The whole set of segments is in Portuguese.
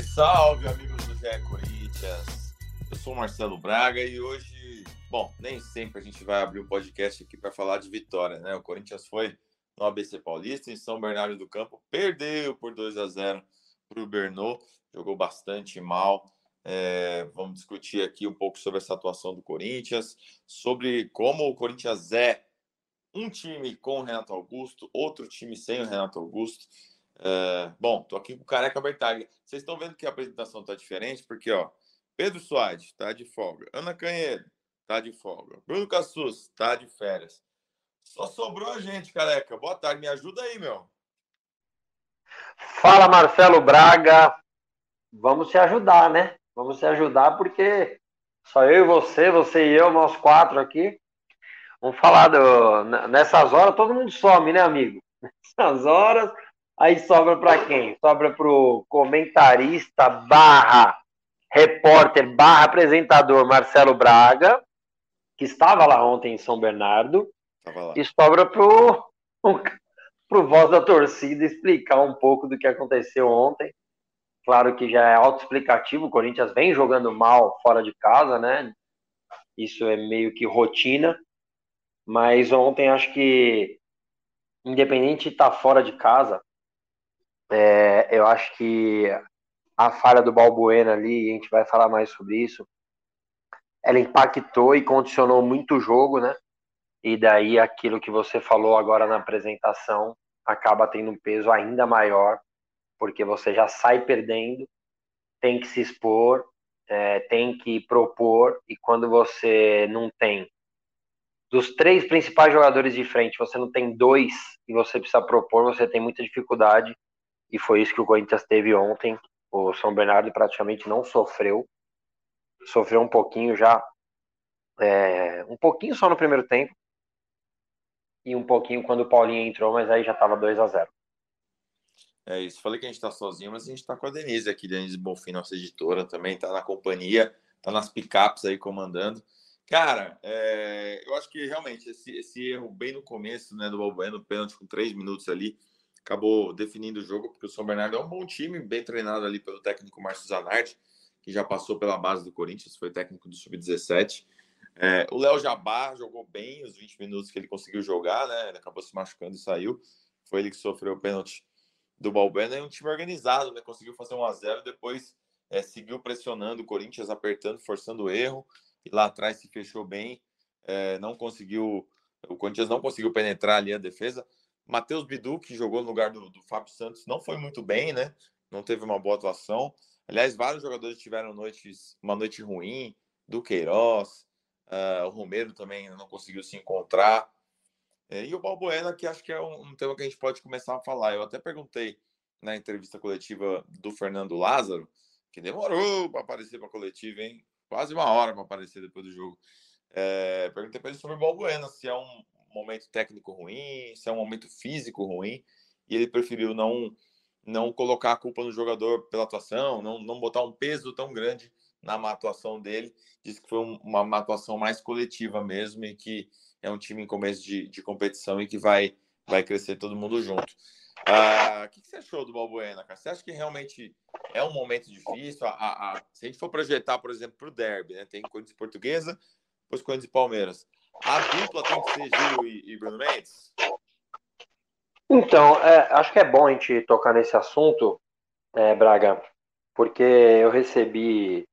Salve, salve, amigos do GE Corinthians. Eu sou o Marcelo Braga e hoje, bom, nem sempre a gente vai abrir o um podcast aqui para falar de vitória, né? O Corinthians foi no ABC Paulista, em São Bernardo do Campo, perdeu por 2 a 0 para o Bernô, jogou bastante mal. É, vamos discutir aqui um pouco sobre essa atuação do Corinthians, sobre como o Corinthians é um time com o Renato Augusto, outro time sem o Renato Augusto. É, bom, tô aqui com o Careca Bertaglia. Vocês estão vendo que a apresentação tá diferente? Porque, ó, Pedro Soares tá de folga, Ana Canhedo tá de folga, Bruno Cassus tá de férias. Só sobrou a gente, Careca. Boa tarde, me ajuda aí, meu. Fala, Marcelo Braga. Vamos se ajudar, né? Vamos se ajudar porque só eu e você, você e eu, nós quatro aqui. Vamos falar do... nessas horas, todo mundo some, né, amigo? Nessas horas, Aí sobra para quem? Sobra para o comentarista barra repórter barra apresentador Marcelo Braga, que estava lá ontem em São Bernardo. E sobra para o voz da torcida explicar um pouco do que aconteceu ontem. Claro que já é autoexplicativo, o Corinthians vem jogando mal fora de casa, né? Isso é meio que rotina. Mas ontem acho que, independente de estar fora de casa, é, eu acho que a falha do Balbuena ali, a gente vai falar mais sobre isso, ela impactou e condicionou muito o jogo, né? E daí aquilo que você falou agora na apresentação acaba tendo um peso ainda maior, porque você já sai perdendo, tem que se expor, é, tem que propor, e quando você não tem dos três principais jogadores de frente, você não tem dois e você precisa propor, você tem muita dificuldade e foi isso que o Corinthians teve ontem. O São Bernardo praticamente não sofreu, sofreu um pouquinho já, é, um pouquinho só no primeiro tempo, e um pouquinho quando o Paulinho entrou, mas aí já estava 2 a 0 É isso, falei que a gente está sozinho, mas a gente está com a Denise aqui, Denise Bonfim, nossa editora também, está na companhia, está nas picapes aí comandando. Cara, é, eu acho que realmente esse, esse, erro bem no começo, né, do Balbueno, pênalti com três minutos ali, acabou definindo o jogo, porque o São Bernardo é um bom time, bem treinado ali pelo técnico Márcio Zanardi, que já passou pela base do Corinthians, foi técnico do Sub-17. É, o Léo Jabá jogou bem os 20 minutos que ele conseguiu jogar, né? Ele acabou se machucando e saiu. Foi ele que sofreu o pênalti do Balbena. É um time organizado, né? Conseguiu fazer 1 a 0 depois é, seguiu pressionando o Corinthians, apertando, forçando o erro. E lá atrás se fechou bem. É, não conseguiu. O Corinthians não conseguiu penetrar ali a defesa. Matheus Bidu, que jogou no lugar do, do Fábio Santos, não foi muito bem, né? Não teve uma boa atuação. Aliás, vários jogadores tiveram noites, uma noite ruim, do Queiroz, uh, o Romero também não conseguiu se encontrar. É, e o Balbuena, que acho que é um, um, tema que a gente pode começar a falar. Eu até perguntei na entrevista coletiva do Fernando Lázaro, que demorou para aparecer para a coletiva, hein? Quase uma hora para aparecer depois do jogo. É, perguntei para ele sobre o Balbuena, se é um, momento técnico ruim, se é um momento físico ruim, e ele preferiu não não colocar a culpa no jogador pela atuação, não, não botar um peso tão grande na má atuação dele. Disse que foi uma, uma atuação mais coletiva mesmo e que é um time em começo de, de competição e que vai, vai crescer todo mundo junto. Ah, o que, que, você achou do Balbuena, cara? Você acha que realmente é um momento difícil? A, a, a, se a gente for projetar, por exemplo, para o derby, né? tem Corinthians Portuguesa, depois Corinthians e Palmeiras. A dupla tem que ser Gil e, e Bruno Mendes? Então, é, acho que é bom a gente tocar nesse assunto, é, Braga, porque eu recebi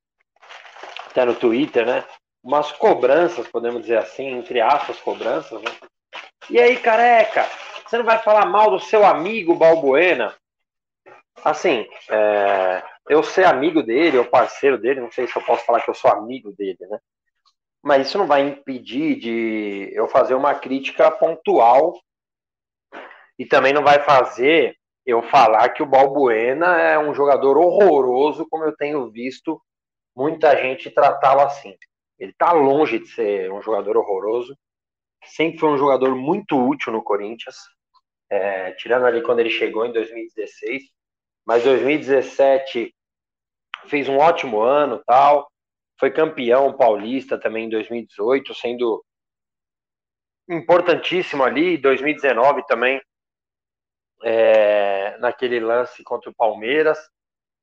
até no Twitter, né? Umas cobranças, podemos dizer assim, entre aspas, cobranças, né? E aí, careca, você não vai falar mal do seu amigo Balbuena? Assim, é, eu ser amigo dele, ou parceiro dele, não sei se eu posso falar que eu sou amigo dele, né? Mas isso não vai impedir de eu fazer uma crítica pontual e também não vai fazer eu falar que o Balbuena é um jogador horroroso, como eu tenho visto muita gente tratá-lo assim. Ele está longe de ser um jogador horroroso, sempre foi um jogador muito útil no Corinthians, é, tirando ali quando ele chegou em 2016, mas 2017 fez um ótimo ano, tal, foi campeão paulista também em 2018, sendo importantíssimo ali, 2019 também, é, naquele lance contra o Palmeiras.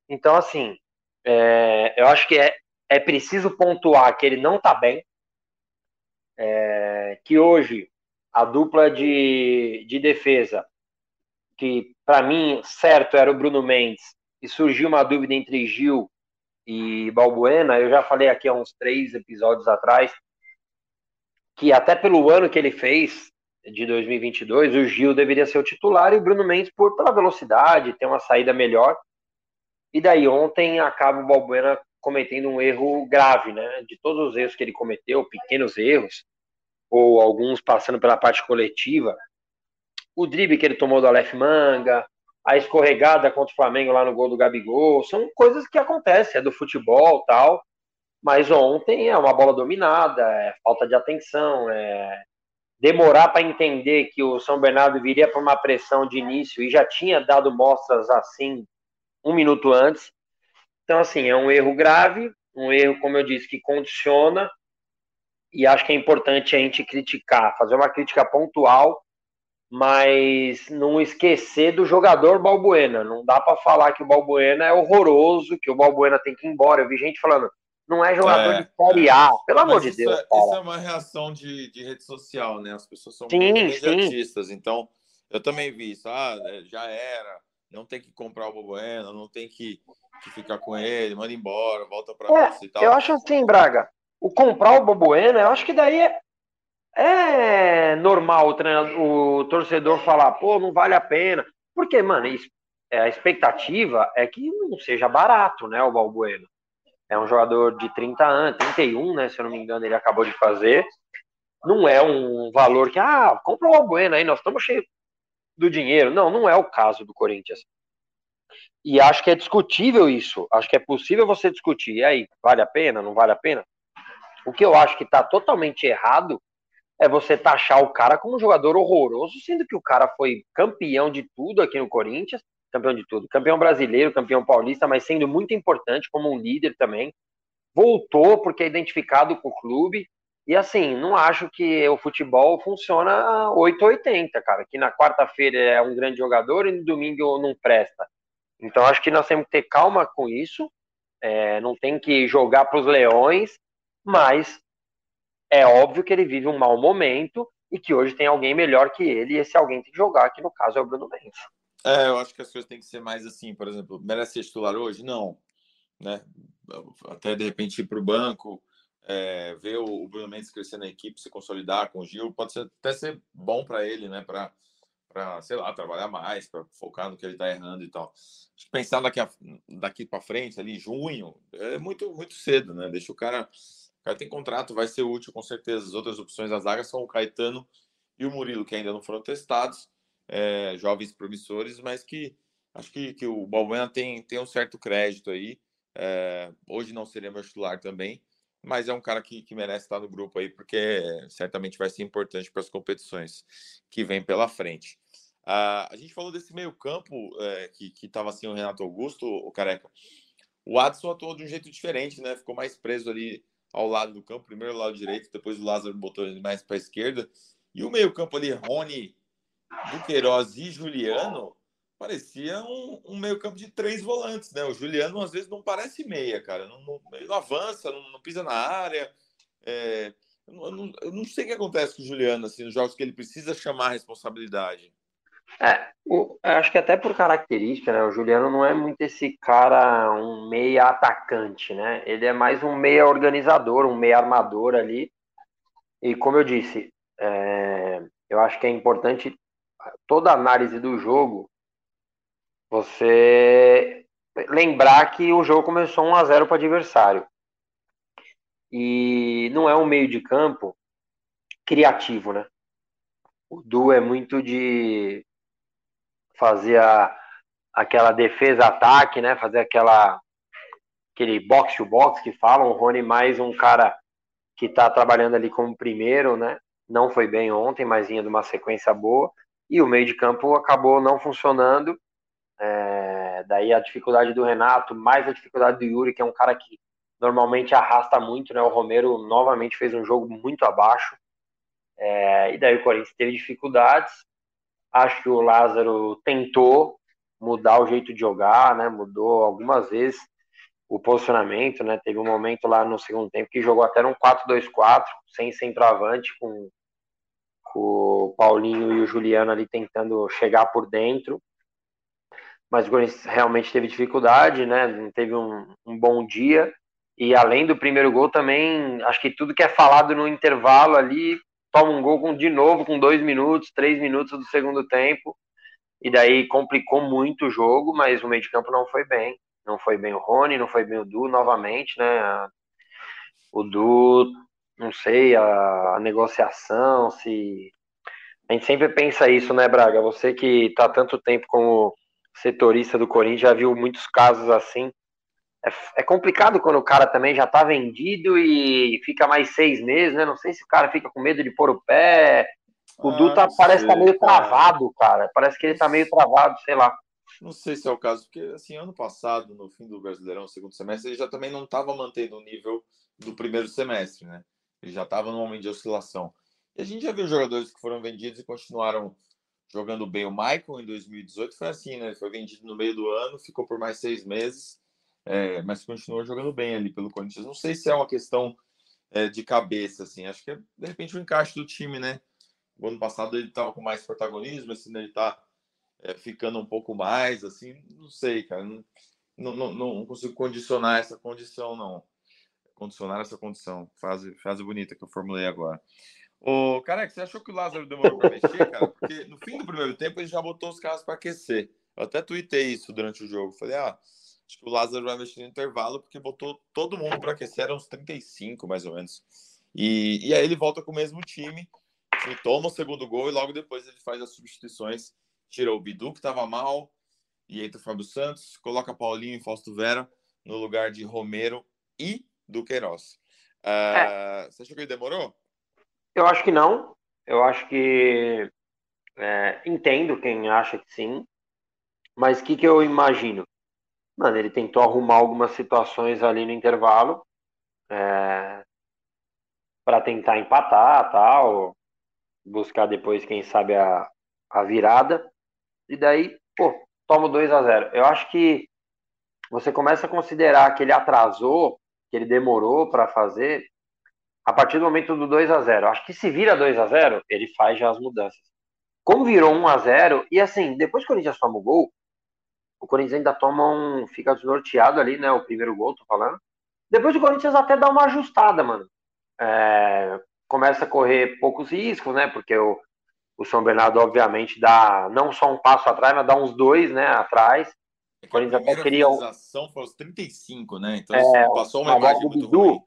Então, assim, é, eu acho que é, é preciso pontuar que ele não está bem, é, que hoje a dupla de, de defesa, que para mim, certo, era o Bruno Mendes, e surgiu uma dúvida entre Gil e Balbuena, eu já falei aqui há uns três episódios atrás, que até pelo ano que ele fez, de 2022, o Gil deveria ser o titular e o Bruno Mendes por pela velocidade, ter uma saída melhor. E daí ontem acaba o Balbuena cometendo um erro grave, né? De todos os erros que ele cometeu, pequenos erros, ou alguns passando pela parte coletiva. O drible que ele tomou do Aleph Manga, a escorregada contra o Flamengo lá no gol do Gabigol, são coisas que acontecem, é do futebol tal. Mas ontem é uma bola dominada, é falta de atenção, é demorar para entender que o São Bernardo viria para uma pressão de início e já tinha dado mostras assim um minuto antes. Então, assim, é um erro grave, um erro, como eu disse, que condiciona, e acho que é importante a gente criticar, fazer uma crítica pontual, mas não esquecer do jogador Balbuena. Não dá para falar que o Balbuena é horroroso, que o Balbuena tem que ir embora. Eu vi gente falando, não é jogador é, de Série A, pelo amor de Deus. É, isso é uma reação de, de rede social, né? As pessoas são sim, muito imediatistas, então eu também vi isso. Ah, é, já era, não tem que comprar o Bobuena, não tem que, que, ficar com ele, manda embora, volta para é, e tal. Eu acho assim, Braga, o comprar o Bobuena, eu acho que daí é, é normal o, o torcedor falar, pô, não vale a pena. Porque, mano, é, a expectativa é que não seja barato, né, o Balbuena. É um jogador de 30 anos, 31, né? Se eu não me engano, ele acabou de fazer. Não é um valor que, ah, compra o Albuena aí, nós estamos cheios do dinheiro. Não, não é o caso do Corinthians. E acho que é discutível isso. Acho que é possível você discutir. E aí, vale a pena? Não vale a pena? O que eu acho que está totalmente errado é você taxar o cara como um jogador horroroso, sendo que o cara foi campeão de tudo aqui no Corinthians, campeão de tudo, campeão brasileiro, campeão paulista, mas sendo muito importante como um líder também. Voltou porque é identificado com o clube. E assim, não acho que o futebol funciona 880, cara. Que na quarta-feira é um grande jogador e no domingo não presta. Então acho que nós temos que ter calma com isso. É, não tem que jogar para os leões, mas é óbvio que ele vive um mau momento e que hoje tem alguém melhor que ele, e esse alguém tem que jogar, que no caso é o Bruno Mendes. É, eu acho que as coisas têm que ser mais assim, por exemplo, merece ser titular hoje? Não. Né? Até de repente ir para o banco, é, ver o Bruno Mendes crescer na equipe, se consolidar com o Gil, pode ser, até ser bom para ele, né? Para, sei lá, trabalhar mais, para focar no que ele está errando e tal. Pensar daqui, daqui para frente, ali, junho, é muito, muito cedo, né? Deixa o cara. Cara tem contrato, vai ser útil com certeza. As outras opções da zaga são o Caetano e o Murilo, que ainda não foram testados é, jovens promissores, mas que acho que, que o Balbuena tem, tem um certo crédito aí. É, hoje não seria meu titular também, mas é um cara que, que merece estar no grupo aí, porque certamente vai ser importante para as competições que vem pela frente. Ah, a gente falou desse meio-campo é, que estava assim o Renato Augusto, o Careca. O Adson atuou de um jeito diferente, né? Ficou mais preso ali ao lado do campo, primeiro ao lado direito, depois o Lázaro botou ele mais para a esquerda. E o meio-campo ali, Rony, Duqueiroz e Juliano parecia um, um meio-campo de três volantes, né? O Juliano às vezes não parece meia, cara. Não, não, ele não avança, não, não, pisa na área. É, eu, não, eu, não, sei o que acontece com o Juliano, assim, nos jogos que ele precisa chamar a responsabilidade. É, o, acho que até por característica, né? O Juliano não é muito esse cara, um meia atacante, né? Ele é mais um meia organizador, um meia armador ali. E como eu disse, é, eu acho que é importante toda análise do jogo, você lembrar que o jogo começou 1 a 0 para o adversário. E não é um meio de campo criativo, né? O Du é muito de fazer a, aquela defesa-ataque, né? Fazer aquela aquele box to box que falam. O Rony mais um cara que está trabalhando ali como primeiro, né? Não foi bem ontem, mas vinha de uma sequência boa e o meio de campo acabou não funcionando. É, daí a dificuldade do Renato, mais a dificuldade do Yuri, que é um cara que normalmente arrasta muito, né? O Romero novamente fez um jogo muito abaixo. É, e daí o Corinthians teve dificuldades. Acho que o Lázaro tentou, mudar o jeito de jogar, né? Mudou algumas vezes o posicionamento, né? Teve um momento lá no segundo tempo que jogou até um 4-2-4, sem centroavante, com, com o Paulinho e o Juliano ali tentando chegar por dentro. Mas o Corinthians realmente teve dificuldade, né? Não teve um, um bom dia. E além do primeiro gol, também acho que tudo que é falado no intervalo ali toma um gol com, de novo com dois minutos, três minutos do segundo tempo. E daí complicou muito o jogo, mas o meio de campo não foi bem. Não foi bem o Rony, não foi bem o Du novamente, né? O Du, não sei, a, a negociação, se. A gente sempre pensa isso, né, Braga? Você que está tanto tempo como setorista do Corinthians já viu muitos casos assim é, é, complicado quando o cara também já tá vendido e fica mais seis meses, né? Não sei se o cara fica com medo de pôr o pé. O ah, Duta parece sei, tá meio cara. travado, cara. Parece que ele tá meio travado, sei lá. Não sei se é o caso, porque assim, ano passado, no fim do Brasileirão, segundo semestre, ele já também não estava mantendo o nível do primeiro semestre, né? Ele já estava num momento de oscilação. E a gente já viu jogadores que foram vendidos e continuaram jogando bem. O Michael, em 2018, foi assim, né? Ele foi vendido no meio do ano, ficou por mais seis meses é, mas continuou jogando bem ali pelo Corinthians. Não sei se é uma questão é, de cabeça, assim. Acho que é, de repente, o encaixe do time, né? O ano passado ele estava com mais protagonismo, assim, né? ele está é, ficando um pouco mais, assim. Não sei, cara. Não, não, não, consigo condicionar essa condição, não. Condicionar essa condição. Frase bonita que eu formulei agora. Ô, cara, você achou que o Lázaro demorou para mexer, cara? Porque no fim do primeiro tempo ele já botou os caras para aquecer. Eu até tuitei isso durante o jogo. Falei, ah, Acho que o Lázaro vai mexer no intervalo porque botou todo mundo para aquecer, eram uns 35 mais ou menos. E, e aí ele volta com o mesmo time, toma o segundo gol e logo depois ele faz as substituições. Tira o Bidu, que estava mal, e entra o Fábio Santos, coloca Paulinho e Fausto Vera no lugar de Romero e do Queiroz. Uh, é. Você achou que ele demorou? Eu acho que não. Eu acho que é, entendo quem acha que sim. Mas o que, que eu imagino? Mano, ele tentou arrumar algumas situações ali no intervalo é, para tentar empatar tal, buscar depois, quem sabe, a, a virada. E daí, pô, toma 2 a 0 Eu acho que você começa a considerar que ele atrasou, que ele demorou para fazer, a partir do momento do 2 a 0 Acho que se vira 2 a 0 ele faz já as mudanças. Como virou 1 a 0 e assim, depois que o Corinthians toma o gol, o Corinthians ainda toma um. fica desnorteado ali, né? O primeiro gol, tô falando. Depois o Corinthians até dá uma ajustada, mano. É, começa a correr poucos riscos, né? Porque o, o São Bernardo, obviamente, dá não só um passo atrás, mas dá uns dois, né? Atrás. É o Corinthians até queria. A foi aos 35, né? Então é, passou uma, uma imagem muito Bidu, ruim.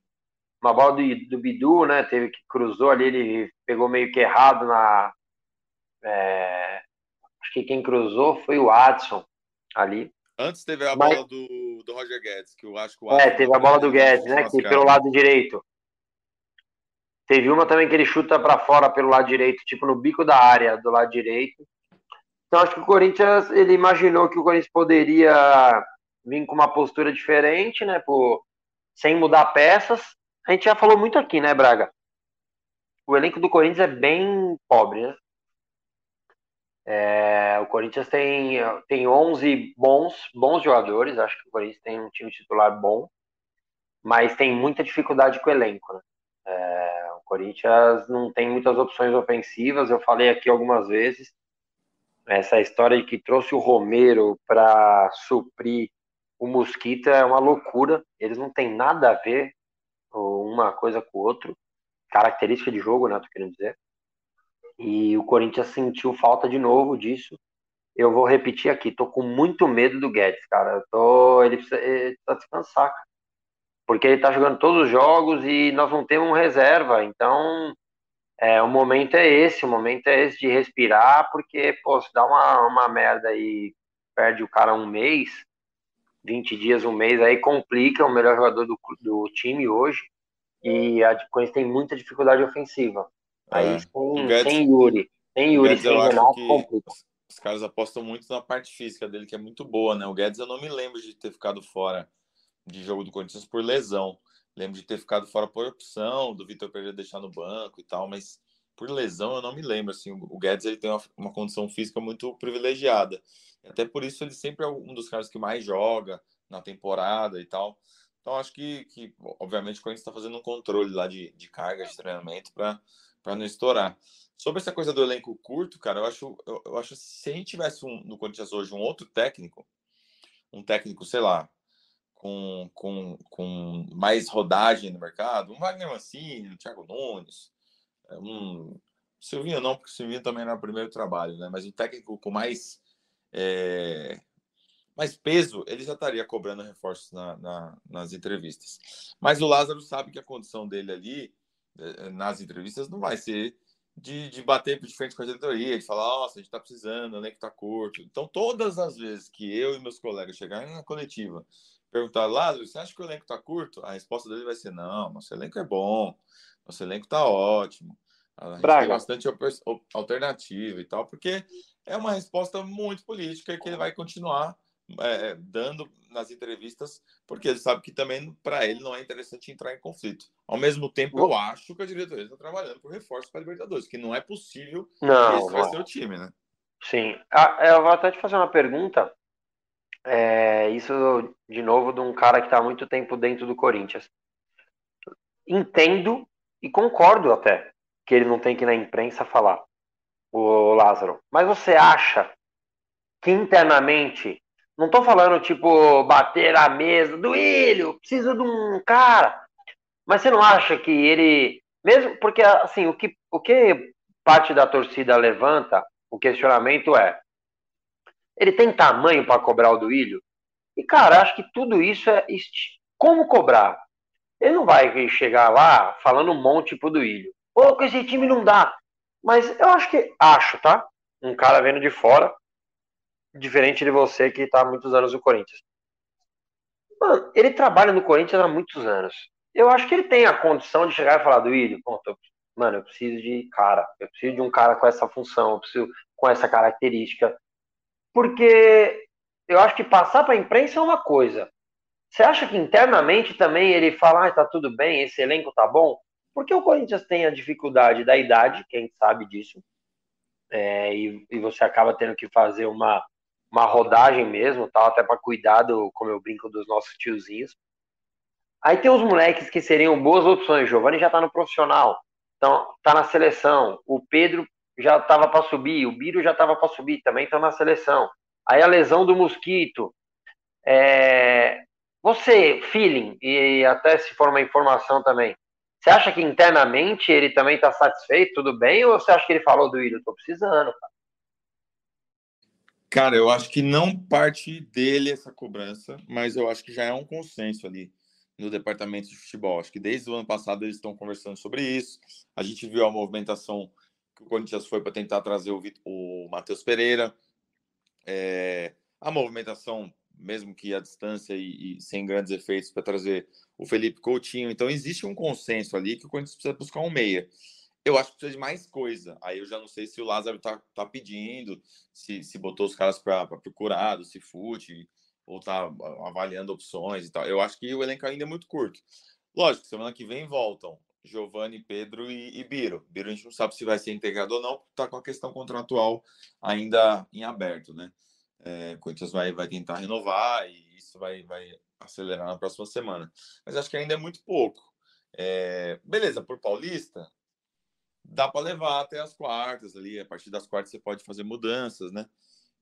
Uma bola do, do Bidu, né? Teve que cruzou ali, ele pegou meio que errado na. É, acho que quem cruzou foi o Adson ali. Antes teve a Mas... bola do, do Roger Guedes, que eu acho que o É, teve a bola do Guedes, né? Que pelo lado direito. Teve uma também que ele chuta para fora pelo lado direito, tipo no bico da área do lado direito. Então acho que o Corinthians, ele imaginou que o Corinthians poderia vir com uma postura diferente, né? Por, sem mudar peças. A gente já falou muito aqui, né, Braga? O elenco do Corinthians é bem pobre, né? É, o Corinthians tem, tem 11 bons, bons jogadores, acho que o Corinthians tem um time titular bom, mas tem muita dificuldade com o elenco. Né? É, o Corinthians não tem muitas opções ofensivas, eu falei aqui algumas vezes, essa história de que trouxe o Romero para suprir o Mosquita é uma loucura, eles não têm nada a ver uma coisa com o outro, característica de jogo, né, tô querendo dizer. E o Corinthians sentiu falta de novo disso. Eu vou repetir aqui, tô com muito medo do Guedes, cara. Eu tô, ele precisa, descansar, cara. Porque ele tá jogando todos os jogos e nós não temos reserva. Então, é, o momento é esse, o momento é esse de respirar, porque, pô, se dá uma, uma merda e perde o cara um mês, 20 dias, um mês, aí complica o melhor jogador do, do time hoje. E a Corinthians tem muita dificuldade ofensiva. Aí é. sem, Guedes, sem Yuri, sem Yuri, Guedes, sem Renato, complica. Os caras apostam muito na parte física dele, que é muito boa, né? O Guedes eu não me lembro de ter ficado fora de jogo do Corinthians por lesão. Lembro de ter ficado fora por opção, do Vitor Pereira deixar no banco e tal, mas por lesão, eu não me lembro. Assim, o Guedes ele tem uma, uma condição física muito privilegiada. Até por isso ele sempre é um dos caras que mais joga na temporada e tal. Então acho que, que obviamente, o Corinthians está fazendo um controle lá de, de carga de treinamento para não estourar. Sobre essa coisa do elenco curto, cara, eu acho, eu, eu acho que se a gente tivesse um, no Corinthians hoje um outro técnico, um técnico, sei lá, com, com, com mais rodagem no mercado, um Wagner Mancini, um Thiago Nunes, é, um Silvinho não, porque o Silvinho também era o primeiro trabalho, né? Mas um técnico com mais é, mais peso, ele já estaria cobrando reforços na, na, nas entrevistas. Mas o Lázaro sabe que a condição dele ali é, nas entrevistas não vai ser de, de bater de frente com a diretoria, de falar, nossa, a gente está precisando, o elenco está curto. Então, todas as vezes que eu e meus colegas chegarem na coletiva perguntar, Lázaro, você acha que o elenco está curto? A resposta dele vai ser: não, nosso elenco é bom, nosso elenco está ótimo. A gente Braga. tem bastante alternativa e tal, porque é uma resposta muito política que ele vai continuar é, dando nas entrevistas, porque ele sabe que também para ele não é interessante entrar em conflito. Ao mesmo tempo, eu acho que a diretoria está trabalhando por reforço para a Libertadores, que não é possível não, que esse vai ser o time, né? Sim. Ah, eu vou até te fazer uma pergunta é, isso, de novo, de um cara que está há muito tempo dentro do Corinthians. Entendo e concordo até que ele não tem que ir na imprensa falar, o Lázaro. Mas você acha que internamente, não estou falando tipo bater a mesa, do Ilho, preciso de um cara. Mas você não acha que ele, mesmo porque assim, o que, o que parte da torcida levanta, o questionamento é: ele tem tamanho para cobrar o Duílio? E, cara, acho que tudo isso é como cobrar. Ele não vai chegar lá falando um monte pro Duílio. Pô, com esse time não dá. Mas eu acho que, acho, tá? Um cara vendo de fora, diferente de você que tá há muitos anos no Corinthians. Mano, ele trabalha no Corinthians há muitos anos. Eu acho que ele tem a condição de chegar e falar do William, mano, eu preciso de cara, eu preciso de um cara com essa função, eu preciso com essa característica porque eu acho que passar para a imprensa é uma coisa. Você acha que internamente também ele fala, ah, tá tudo bem, esse elenco tá bom? Porque o Corinthians tem a dificuldade da idade, quem sabe disso, é, e, e, você acaba tendo que fazer uma, uma rodagem mesmo, tal, até para cuidar do, como eu brinco, dos nossos tiozinhos. Aí tem os moleques que seriam boas opções. Giovanni já tá no profissional, então tá na seleção. O Pedro já estava para subir, o Biro já estava para subir, também está na seleção. Aí a lesão do Mosquito. É... Você, feeling, e até se for uma informação também, você acha que internamente ele também está satisfeito, tudo bem? Ou você acha que ele falou do Willian? Estou precisando, cara. Cara, eu acho que não parte dele essa cobrança, mas eu acho que já é um consenso ali no departamento de futebol. Acho que desde o ano passado eles estão conversando sobre isso. A gente viu a movimentação que o Corinthians foi para tentar trazer o, o Matheus Pereira. É, a movimentação, mesmo que à distância e, e sem grandes efeitos, para trazer o Felipe Coutinho. Então, existe um consenso ali que o Corinthians precisa buscar um meia. Eu acho que precisa de mais coisa. Aí eu já não sei se o Lázaro tá, tá pedindo, se, se botou os caras para procurar, do Cifute, ou tá avaliando opções e tal. Eu acho que o elenco ainda é muito curto. Lógico, semana que vem voltam Giovanni, Pedro e, e Biro. Biro a gente não sabe se vai ser integrado ou não, está com a questão contratual ainda em aberto, né? É, Corinthians vai, vai tentar renovar e isso vai, vai acelerar na próxima semana. Mas acho que ainda é muito pouco. É, beleza, por Paulista, dá para levar até as quartas ali. A partir das quartas você pode fazer mudanças, né?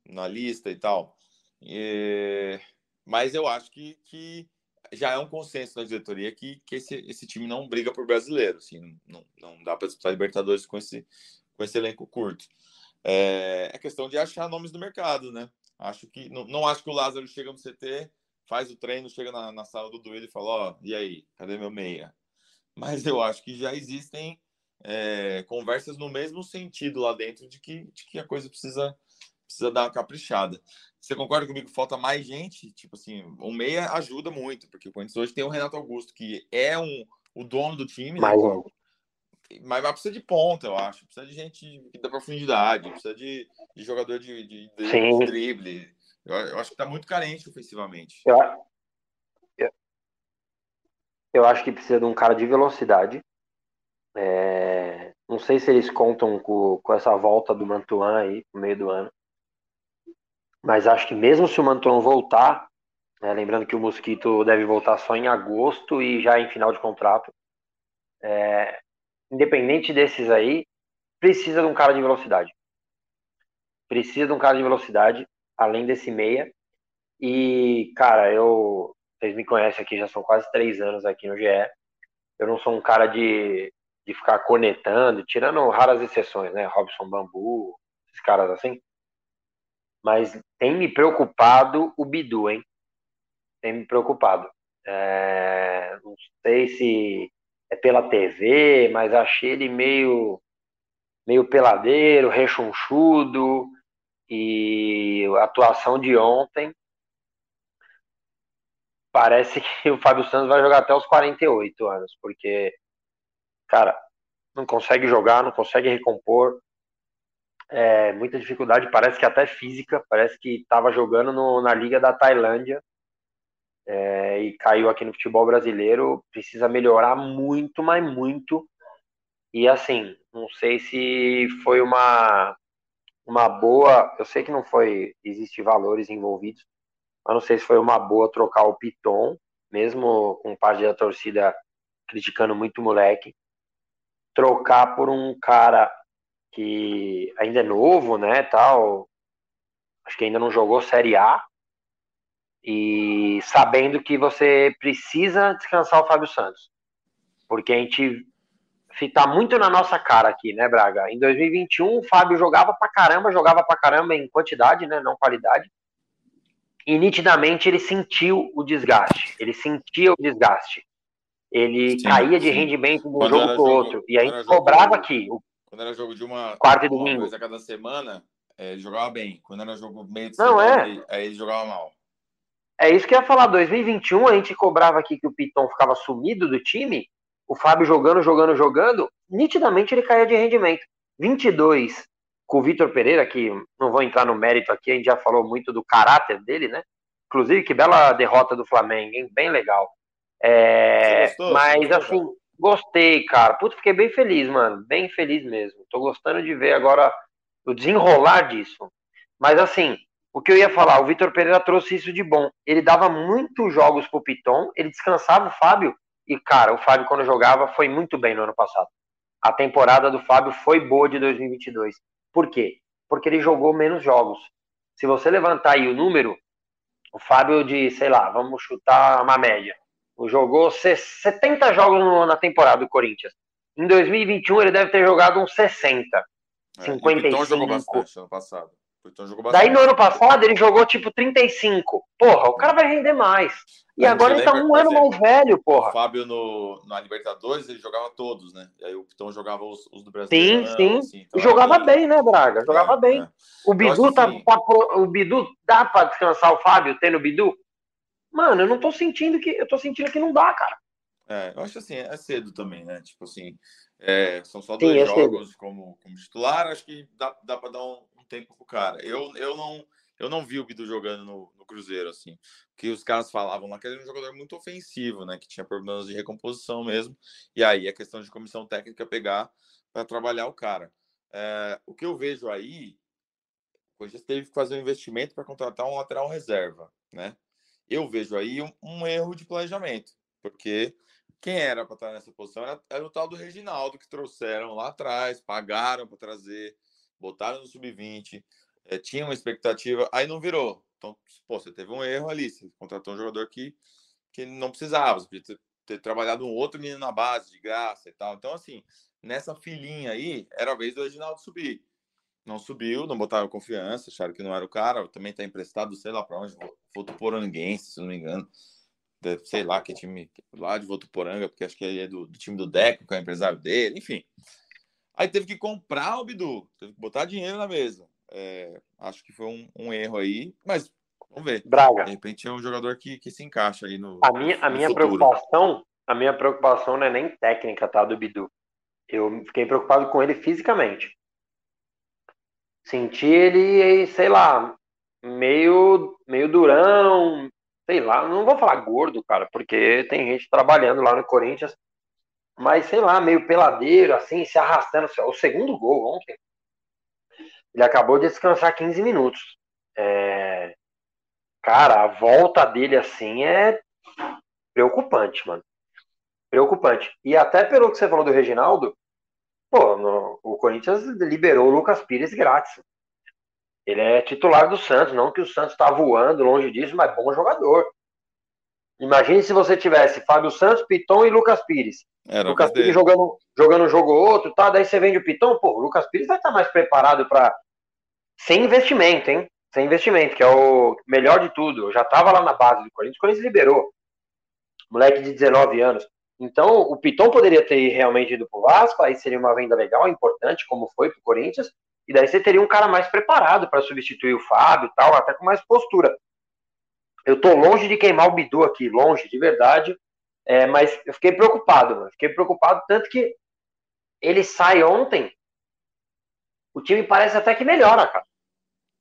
Na lista e tal. É, mas eu acho que, que já é um consenso na diretoria que, que esse, esse time não briga por brasileiro. Assim, não, não dá para disputar Libertadores com esse, com esse elenco curto. É, é, questão de achar nomes do mercado, né? Acho que não, não acho que o Lázaro chega no CT, faz o treino, chega na, na sala do duelo e fala: Ó, oh, e aí, cadê meu meia? Mas eu acho que já existem é, conversas no mesmo sentido lá dentro de que, de que a coisa precisa, precisa dar uma caprichada. Você concorda comigo que falta mais gente? Tipo assim, o meia ajuda muito, porque o Corinthians hoje tem o Renato Augusto, que é um, o dono do time, né? mas vai precisar de ponta, eu acho. Precisa de gente da profundidade, precisa de, de jogador de, de, de drible. Eu, eu, acho que está muito carente ofensivamente. Eu, eu, eu, acho que precisa de um cara de velocidade. É, Não sei se eles contam com, com essa volta do Mantuan aí no meio do ano. Mas acho que mesmo se o Mantuan voltar, né, lembrando que o Mosquito deve voltar só em agosto e já em final de contrato, é, independente desses aí, precisa de um cara de velocidade. Precisa de um cara de velocidade, além desse meia. E, cara, eu. Vocês me conhecem aqui, já são quase três anos aqui no GE. Eu não sou um cara de, de ficar conectando, tirando raras exceções, né? Robson Bambu, esses caras assim. Mas tem me preocupado o Bidu, hein? Tem me preocupado. É, não sei se é pela TV, mas achei ele meio meio peladeiro, rechonchudo e a atuação de ontem parece que o Fábio Santos vai jogar até os 48 anos, porque cara, não consegue jogar, não consegue recompor, é, muita dificuldade, parece que até física, parece que estava jogando no, na Liga da Tailândia é, e caiu aqui no futebol brasileiro, precisa melhorar muito, mas muito. E assim, não sei se foi uma, uma boa. Eu sei que não foi. Existem valores envolvidos, mas não sei se foi uma boa trocar o Piton, mesmo com parte da torcida criticando muito o moleque. Trocar por um cara que ainda é novo, né? Tal. Acho que ainda não jogou Série A, e sabendo que você precisa descansar o Fábio Santos. Porque a gente tá muito na nossa cara aqui, né, Braga? Em 2021, o Fábio jogava pra caramba, jogava pra caramba em quantidade, né, não qualidade. E nitidamente ele sentiu o desgaste. Ele sentia o desgaste. Ele sim, caía de sim. rendimento de um jogo pro jogo, outro. E a gente cobrava jogo, aqui. Quando era jogo de uma, quarta e domingo. Uma vez a cada semana, é, ele jogava bem. Quando era jogo meio de não, semana, é. aí, aí ele jogava mal. É isso que eu ia falar. 2021 a gente cobrava aqui que o Piton ficava sumido do time. O Fábio jogando, jogando, jogando. Nitidamente ele caía de rendimento. 22 com o Vitor Pereira, que não vou entrar no mérito aqui, a gente já falou muito do caráter dele, né? Inclusive, que bela derrota do Flamengo, hein? Bem legal. É, gostou, mas assim, gostei, cara. Puta, fiquei bem feliz, mano. Bem feliz mesmo. Tô gostando de ver agora o desenrolar disso. Mas assim, o que eu ia falar, o Vitor Pereira trouxe isso de bom. Ele dava muitos jogos pro Piton, ele descansava o Fábio, e, cara, o Fábio, quando jogava, foi muito bem no ano passado. A temporada do Fábio foi boa de 2022. Por quê? Porque ele jogou menos jogos. Se você levantar aí o número, o Fábio de, sei lá, vamos chutar uma média. Jogou 70 jogos na temporada do Corinthians. Em 2021 ele deve ter jogado uns 60. É, 55. Então jogou bastante ano passado. Daí no ano passado ele jogou tipo 35. Porra, o cara vai render mais. E agora ele tá um ano mais velho, porra. O Fábio no, na Libertadores ele jogava todos, né? E aí o Pitão jogava os, os do Brasil. Sim, sim. Assim, então jogava bem. bem, né, Braga? Jogava é, bem. É. O Bidu tá, assim... tá, O Bidu dá pra descansar o Fábio tendo o Bidu? Mano, eu não tô sentindo que. Eu tô sentindo que não dá, cara. É, eu acho assim, é cedo também, né? Tipo assim, é, são só dois Sim, é jogos como, como titular, acho que dá, dá pra dar um, tempo pro cara. Eu, eu não eu não vi o Bidu jogando no, no Cruzeiro, assim. Que os caras falavam lá que ele era um jogador muito ofensivo, né? Que tinha problemas de recomposição mesmo. E aí a questão de comissão técnica pegar para trabalhar o cara. É, o que eu vejo aí, o Corinthians teve que fazer um investimento para contratar um lateral reserva, né? Eu vejo aí um, um erro de planejamento, porque quem era para estar nessa posição era, era o tal do Reginaldo que trouxeram lá atrás, pagaram para trazer botaram no sub-20, é, tinha uma expectativa, aí não virou. Então, pô, você teve um erro ali, você contratou um jogador que, que não precisava, você podia ter, ter trabalhado um outro menino na base, de graça e tal. Então, assim, nessa filinha aí, era a vez do Reginaldo subir. Não subiu, não botaram confiança, acharam que não era o cara, também tá emprestado, sei lá para onde, Votuporanguense, se não me engano. Sei lá que time lá de Votuporanga, porque acho que ele é do, do time do Deco, que é o empresário dele, enfim. Aí teve que comprar o Bidu, teve que botar dinheiro na mesa. É, acho que foi um, um, erro aí, mas vamos ver. Braga. De repente é um jogador que, que se encaixa aí no. A minha, a minha preocupação, a minha preocupação não é nem técnica, tá, do Bidu. Eu fiquei preocupado com ele fisicamente. Senti ele, sei lá, meio, meio durão, sei lá, não vou falar gordo, cara, porque tem gente trabalhando lá no Corinthians mas sei lá, meio peladeiro, assim, se arrastando. O segundo gol ontem, ele acabou de descansar 15 minutos. É... Cara, a volta dele assim é preocupante, mano. Preocupante. E até pelo que você falou do Reginaldo, pô, no... o Corinthians liberou o Lucas Pires grátis. Ele é titular do Santos, não que o Santos tá voando longe disso, mas bom jogador. Imagine se você tivesse Fábio Santos, Piton e Lucas Pires. Era Lucas Pires jogando, jogando um jogo ou outro, tá? Daí você vende o Piton, pô, o Lucas Pires vai estar mais preparado para sem investimento, hein? Sem investimento, que é o melhor de tudo. Eu já tava lá na base do Corinthians, o Corinthians liberou. Moleque de 19 anos. Então, o Piton poderia ter realmente ido pro Vasco, aí seria uma venda legal, importante, como foi pro Corinthians, e daí você teria um cara mais preparado para substituir o Fábio e tal, até com mais postura. Eu tô longe de queimar o Bidu aqui, longe, de verdade. É, mas eu fiquei preocupado, mano. Fiquei preocupado, tanto que ele sai ontem. O time parece até que melhora, cara.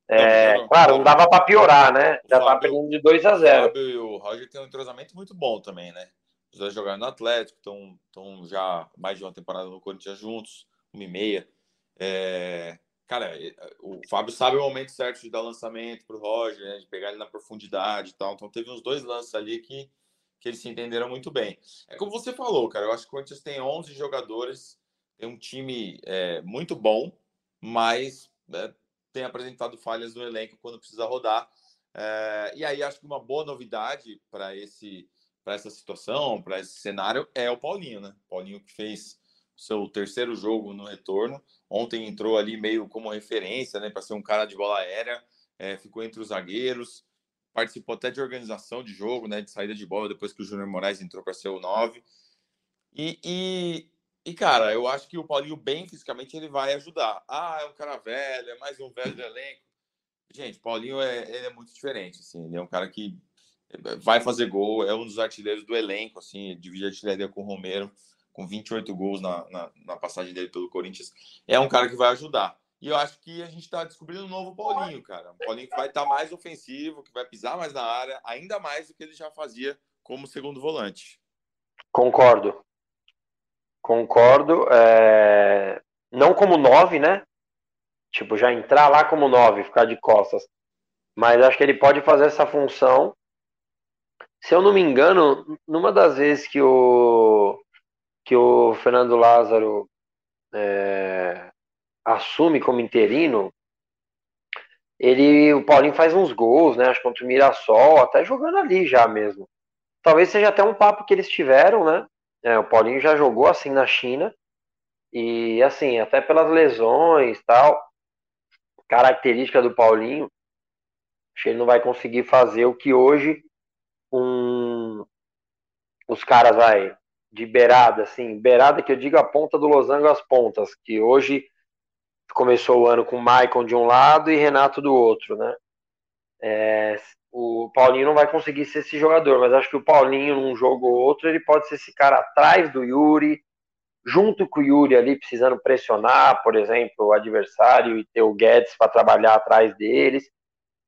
É, não, claro, não dava para piorar, né? Já tá perdendo de 2 a 0 O Fábio e o Roger tem um entrosamento muito bom também, né? Os jogaram no Atlético, estão já mais de uma temporada no Corinthians juntos, uma e meia. É, cara, o Fábio sabe o momento certo de dar lançamento pro Roger, né, de pegar ele na profundidade e tal. Então teve uns dois lances ali que, que eles se entenderam muito bem. É como você falou, cara, eu acho que o Corinthians tem 11 jogadores, tem um time é, muito bom, mas é, tem apresentado falhas no elenco quando precisa rodar. É, e aí acho que uma boa novidade para esse para essa situação, para esse cenário, é o Paulinho, né? Paulinho que fez seu terceiro jogo no retorno. Ontem entrou ali meio como referência, né, para ser um cara de bola aérea, é, ficou entre os zagueiros, participou até de organização de jogo, né, de saída de bola depois que o Júnior Moraes entrou para ser o 9. E, e, e, cara, eu acho que o Paulinho, bem fisicamente, ele vai ajudar. Ah, é um cara velho, é mais um velho do elenco. Gente, Paulinho é, é muito diferente, assim, ele é um cara que vai fazer gol, é um dos artilheiros do elenco, assim, divide a artilharia com o Romero com 28 gols na, na, na, passagem dele pelo Corinthians, é um cara que vai ajudar. E eu acho que a gente está descobrindo um novo Paulinho, cara. Um Paulinho que vai estar tá mais ofensivo, que vai pisar mais na área, ainda mais do que ele já fazia como segundo volante. Concordo. Concordo. É... Não como nove, né? Tipo, já entrar lá como nove, ficar de costas. Mas acho que ele pode fazer essa função. Se eu não me engano, numa das vezes que o que o Fernando Lázaro é, assume como interino, ele, o Paulinho faz uns gols, né? Acho contra o Mirassol, até jogando ali já mesmo. Talvez seja até um papo que eles tiveram, né? É, o Paulinho já jogou assim na China e assim até pelas lesões tal, característica do Paulinho, acho que ele não vai conseguir fazer o que hoje um os caras vai de beirada, assim, beirada que eu digo a ponta do losango às pontas, que hoje começou o ano com Maicon de um lado e Renato do outro, né? É, o Paulinho não vai conseguir ser esse jogador, mas acho que o Paulinho, num jogo ou outro, ele pode ser esse cara atrás do Yuri, junto com o Yuri ali, precisando pressionar, por exemplo, o adversário e ter o Guedes para trabalhar atrás deles.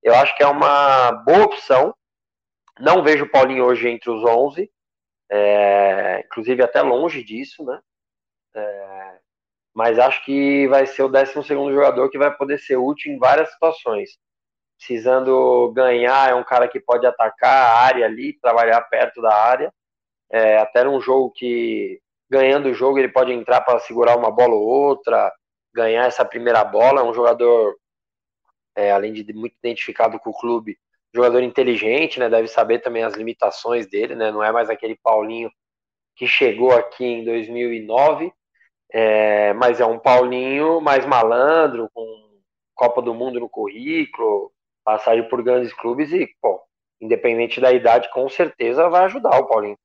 Eu acho que é uma boa opção. Não vejo o Paulinho hoje entre os 11, é, inclusive até longe disso, né? É, mas acho que vai ser o 12 jogador que vai poder ser útil em várias situações. Precisando ganhar, é um cara que pode atacar a área ali, trabalhar perto da área. É, até num jogo que, ganhando o jogo, ele pode entrar para segurar uma bola ou outra, ganhar essa primeira bola. É um jogador, é, além de muito identificado com o clube, jogador inteligente, né? Deve saber também as limitações dele, né? Não é mais aquele Paulinho que chegou aqui em 2009, é, mas é um Paulinho mais malandro, com Copa do Mundo no currículo, passagem por grandes clubes e, pô, independente da idade, com certeza vai ajudar o Paulinho.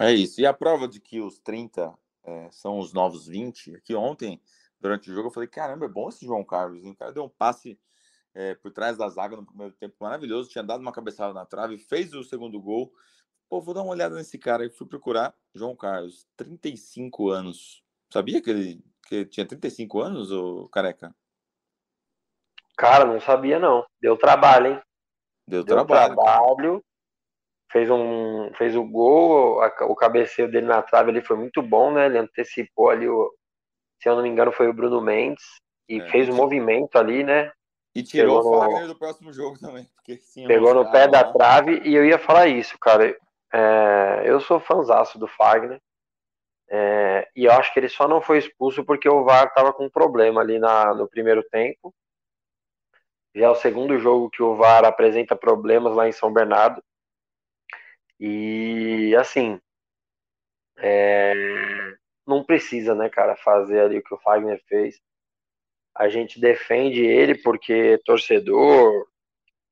É isso. E a prova de que os 30 é, são os novos 20, aqui ontem, durante o jogo, eu falei, caramba, é bom esse João Carlos, hein? O cara deu um passe é, por trás da zaga no primeiro tempo maravilhoso, tinha dado uma cabeçada na trave, fez o segundo gol. Pô, vou dar uma olhada nesse cara e fui procurar João Carlos, 35 anos. Sabia que ele que tinha 35 anos, o careca? Cara, não sabia não. Deu trabalho, hein? Deu, Deu trabalho. trabalho. fez um fez o gol, a, o cabeceio dele na trave ali foi muito bom, né? Ele antecipou ali o, se eu não me engano foi o Bruno Mendes e é, fez o um movimento ali, né? E tirou o Fagner no, do próximo jogo também. Porque, sim, pegou no pé lá. da trave e eu ia falar isso, cara. É, eu sou fãzaço do Fagner. É, e eu acho que ele só não foi expulso porque o VAR estava com um problema ali na, no primeiro tempo. Já é o segundo jogo que o VAR apresenta problemas lá em São Bernardo. E assim, é, não precisa, né, cara, fazer ali o que o Fagner fez. A gente defende ele porque torcedor,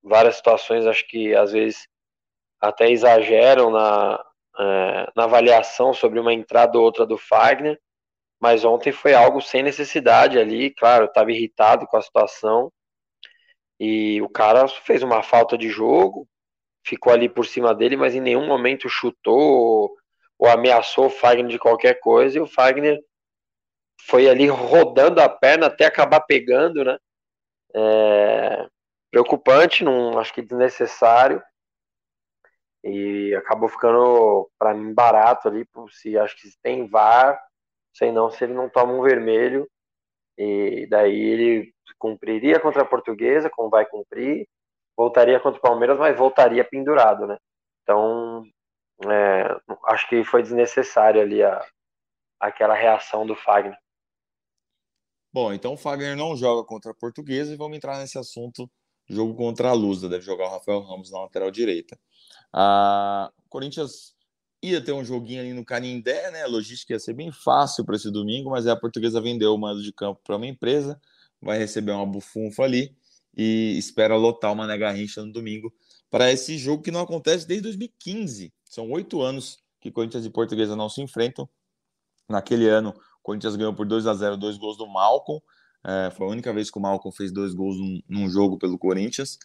várias situações acho que às vezes até exageram na, é, na avaliação sobre uma entrada ou outra do Fagner, mas ontem foi algo sem necessidade ali, claro, estava irritado com a situação, e o cara fez uma falta de jogo, ficou ali por cima dele, mas em nenhum momento chutou ou, ou ameaçou o Fagner de qualquer coisa, e o Fagner foi ali rodando a perna até acabar pegando, né? É, preocupante, não acho que desnecessário. E acabou ficando, para mim, barato ali, se acho que tem VAR, sei não, se ele não toma um vermelho, e daí ele cumpriria contra a portuguesa, como vai cumprir, voltaria contra o Palmeiras, mas voltaria pendurado, né? Então, é, acho que foi desnecessário ali a, aquela reação do Fagner. Bom, então o Fagner não joga contra a Portuguesa e vamos entrar nesse assunto, jogo contra a Lusa, deve jogar o Rafael Ramos na lateral direita. A Corinthians ia ter um joguinho ali no Canindé, né? A logística ia ser bem fácil para esse domingo, mas a Portuguesa vendeu o mando de campo para uma empresa, vai receber uma bufunfa ali e espera lotar uma Nega Rincha no domingo para esse jogo que não acontece desde 2015. São oito anos que Corinthians e Portuguesa não se enfrentam. Naquele ano, Corinthians ganhou por 2 a 0 dois gols do Malcom. É, foi a única vez que o Malcom fez dois gols num, num jogo pelo Corinthians.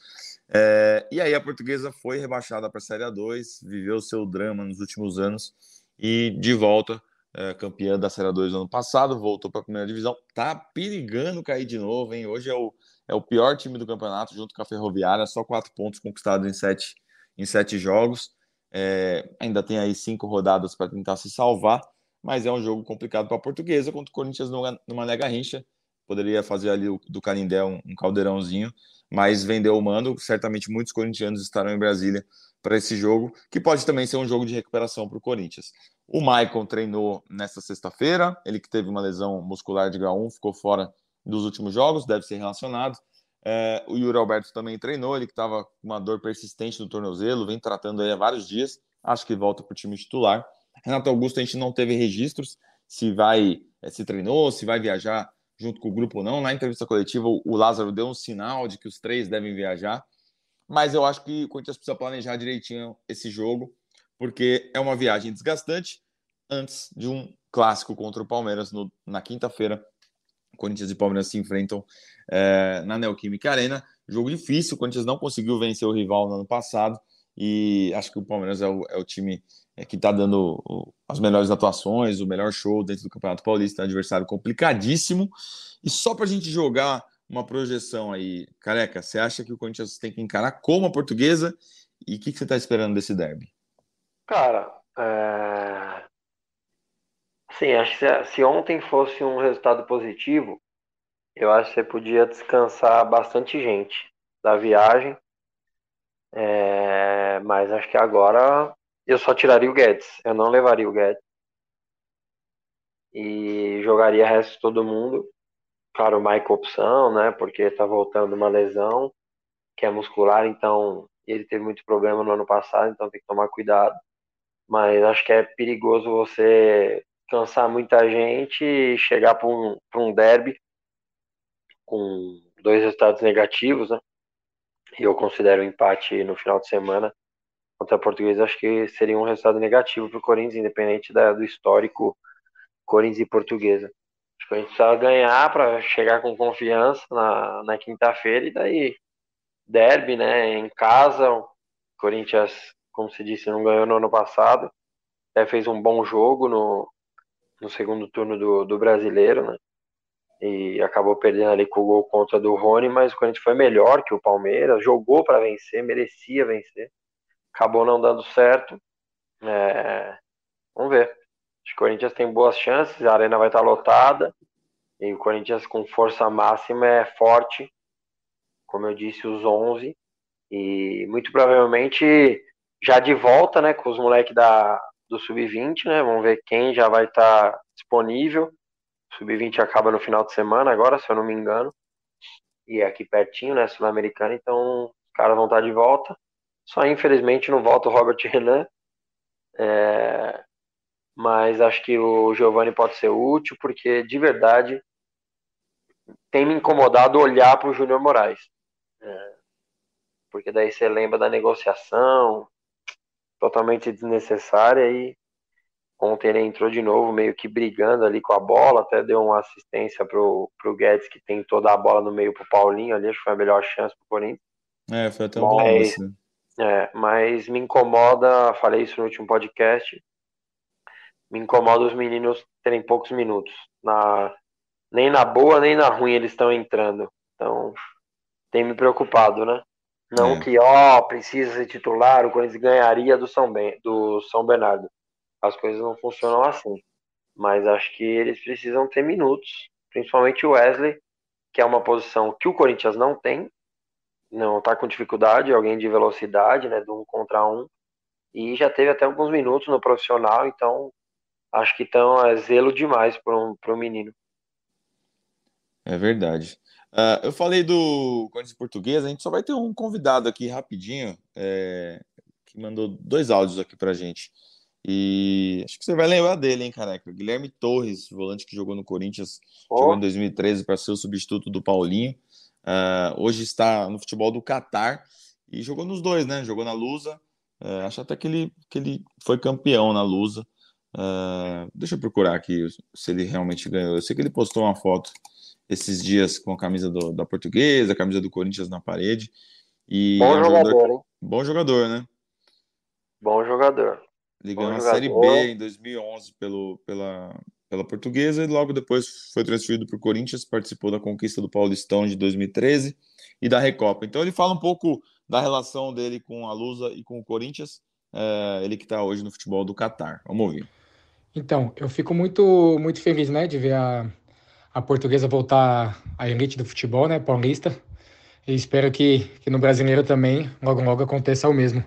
É, e aí a portuguesa foi rebaixada para a Série A2, viveu seu drama nos últimos anos e de volta, é, campeã da Série A2 no ano passado, voltou para a primeira divisão. Tá perigando cair de novo, hein? Hoje é o, é o pior time do campeonato, junto com a Ferroviária, só quatro pontos conquistados em sete, em sete jogos. É, ainda tem aí cinco rodadas para tentar se salvar mas é um jogo complicado para a portuguesa contra o Corinthians numa, numa nega rincha. Poderia fazer ali do Canindé um, um caldeirãozinho, mas vendeu o mando. Certamente muitos corintianos estarão em Brasília para esse jogo, que pode também ser um jogo de recuperação para o Corinthians. O Maicon treinou nesta sexta-feira, ele que teve uma lesão muscular de grau 1, ficou fora dos últimos jogos, deve ser relacionado. É, o Yuri Alberto também treinou, ele que estava com uma dor persistente no tornozelo, vem tratando aí há vários dias, acho que volta para o time titular. Renato Augusto, a gente não teve registros se vai, eh, se treinou, se vai viajar junto com o grupo ou não. Na entrevista coletiva, o Lázaro deu um sinal de que os três devem viajar, mas eu acho que o Corinthians precisa planejar direitinho esse jogo, porque é uma viagem desgastante antes de um clássico contra o Palmeiras no, na quinta-feira. Corinthians e Palmeiras se enfrentam é, na Neoquímica Arena. Jogo difícil, o Corinthians não conseguiu vencer o rival no ano passado e acho que o Palmeiras é o, é o time é, que está dando as melhores atuações, o melhor show dentro do Campeonato Paulista, um adversário complicadíssimo. E só para a gente jogar uma projeção aí, careca, você acha que o Corinthians tem que encarar como a portuguesa? E o que, você está esperando desse derby? Cara, é... sim, acho que se ontem fosse um resultado positivo, eu acho que você podia descansar bastante gente da viagem. É... Mas acho que agora eu só tiraria o Guedes. Eu não levaria o Guedes. E jogaria o resto de todo mundo. Claro, o Mike opção, né? Porque tá voltando uma lesão que é muscular, então ele teve muito problema no ano passado, então tem que tomar cuidado. Mas acho que é perigoso você cansar muita gente e chegar para um, um derby com dois resultados negativos, né? E eu considero o empate no final de semana contra a Portuguesa, acho que seria um resultado negativo para o Corinthians, independente da, do histórico Corinthians e Portuguesa. Acho que a gente precisa ganhar para chegar com confiança na, na quinta-feira e daí derby, né, em casa. O Corinthians, como se disse, não ganhou no ano passado. Até fez um bom jogo no, no segundo turno do, do brasileiro, né? E acabou perdendo ali com o gol contra do Rony, mas o Corinthians foi melhor que o Palmeiras, jogou para vencer, merecia vencer acabou não dando certo. É, vamos ver. Acho que o Corinthians tem boas chances, a arena vai estar lotada. E o Corinthians com força máxima é forte, como eu disse, os 11. E muito provavelmente já de volta, né, com os moleques da, do Sub-20, né? Vamos ver quem já vai estar disponível. O Sub-20 acaba no final de semana agora, se eu não me engano. E é aqui pertinho, né, Sul-Americana, então os caras vão estar de volta. Só infelizmente não volta o Robert Renan. É... Mas acho que o Giovanni pode ser útil, porque de verdade tem me incomodado olhar para o Júnior Moraes. É, porque daí você lembra da negociação totalmente desnecessária e ontem ele entrou de novo meio que brigando ali com a bola, até deu uma assistência pro, pro Guedes que tentou dar a bola no meio pro Paulinho ali, acho que foi a melhor chance pro Corinthians. É, foi até um bom lance, né? É, mas me incomoda, falei isso no último podcast, me incomoda os meninos terem poucos minutos. Na, nem na boa, nem na ruim eles estão entrando. Então, tem me preocupado, né? Não é. que, ó, precisa ser titular, o Corinthians ganharia do São, ben, do São Bernardo. As coisas não funcionam assim. Mas acho que eles precisam ter minutos, principalmente o Wesley, que é uma posição que o Corinthians não tem, não tá com dificuldade, alguém de velocidade, né, do um contra um, e já teve até alguns minutos no profissional, então acho que estão é zelo demais para um, um menino. É verdade. Uh, eu falei do Corinthians Português, a gente só vai ter um convidado aqui rapidinho, é, que mandou dois áudios aqui pra gente. E acho que você vai lembrar dele, hein, careca? Guilherme Torres, volante que jogou no Corinthians, oh. jogou em 2013 para ser o substituto do Paulinho. Uh, hoje está no futebol do Catar e jogou nos dois, né? Jogou na Lusa. Uh, acho até que ele, que ele foi campeão na Lusa. Uh, deixa eu procurar aqui se ele realmente ganhou. Eu sei que ele postou uma foto esses dias com a camisa do, da Portuguesa, a camisa do Corinthians na parede. E bom é um jogador, jogador, hein? Bom jogador, né? Bom jogador. Ele ganhou a Série B em 2011 pelo, pela, pela Portuguesa e logo depois foi transferido para o Corinthians, participou da conquista do Paulistão de 2013 e da Recopa. Então ele fala um pouco da relação dele com a Lusa e com o Corinthians, é, ele que está hoje no futebol do Catar. Vamos ouvir. Então, eu fico muito, muito feliz né, de ver a, a portuguesa voltar à elite do futebol, né, paulista. E espero que, que no brasileiro também, logo logo, aconteça o mesmo.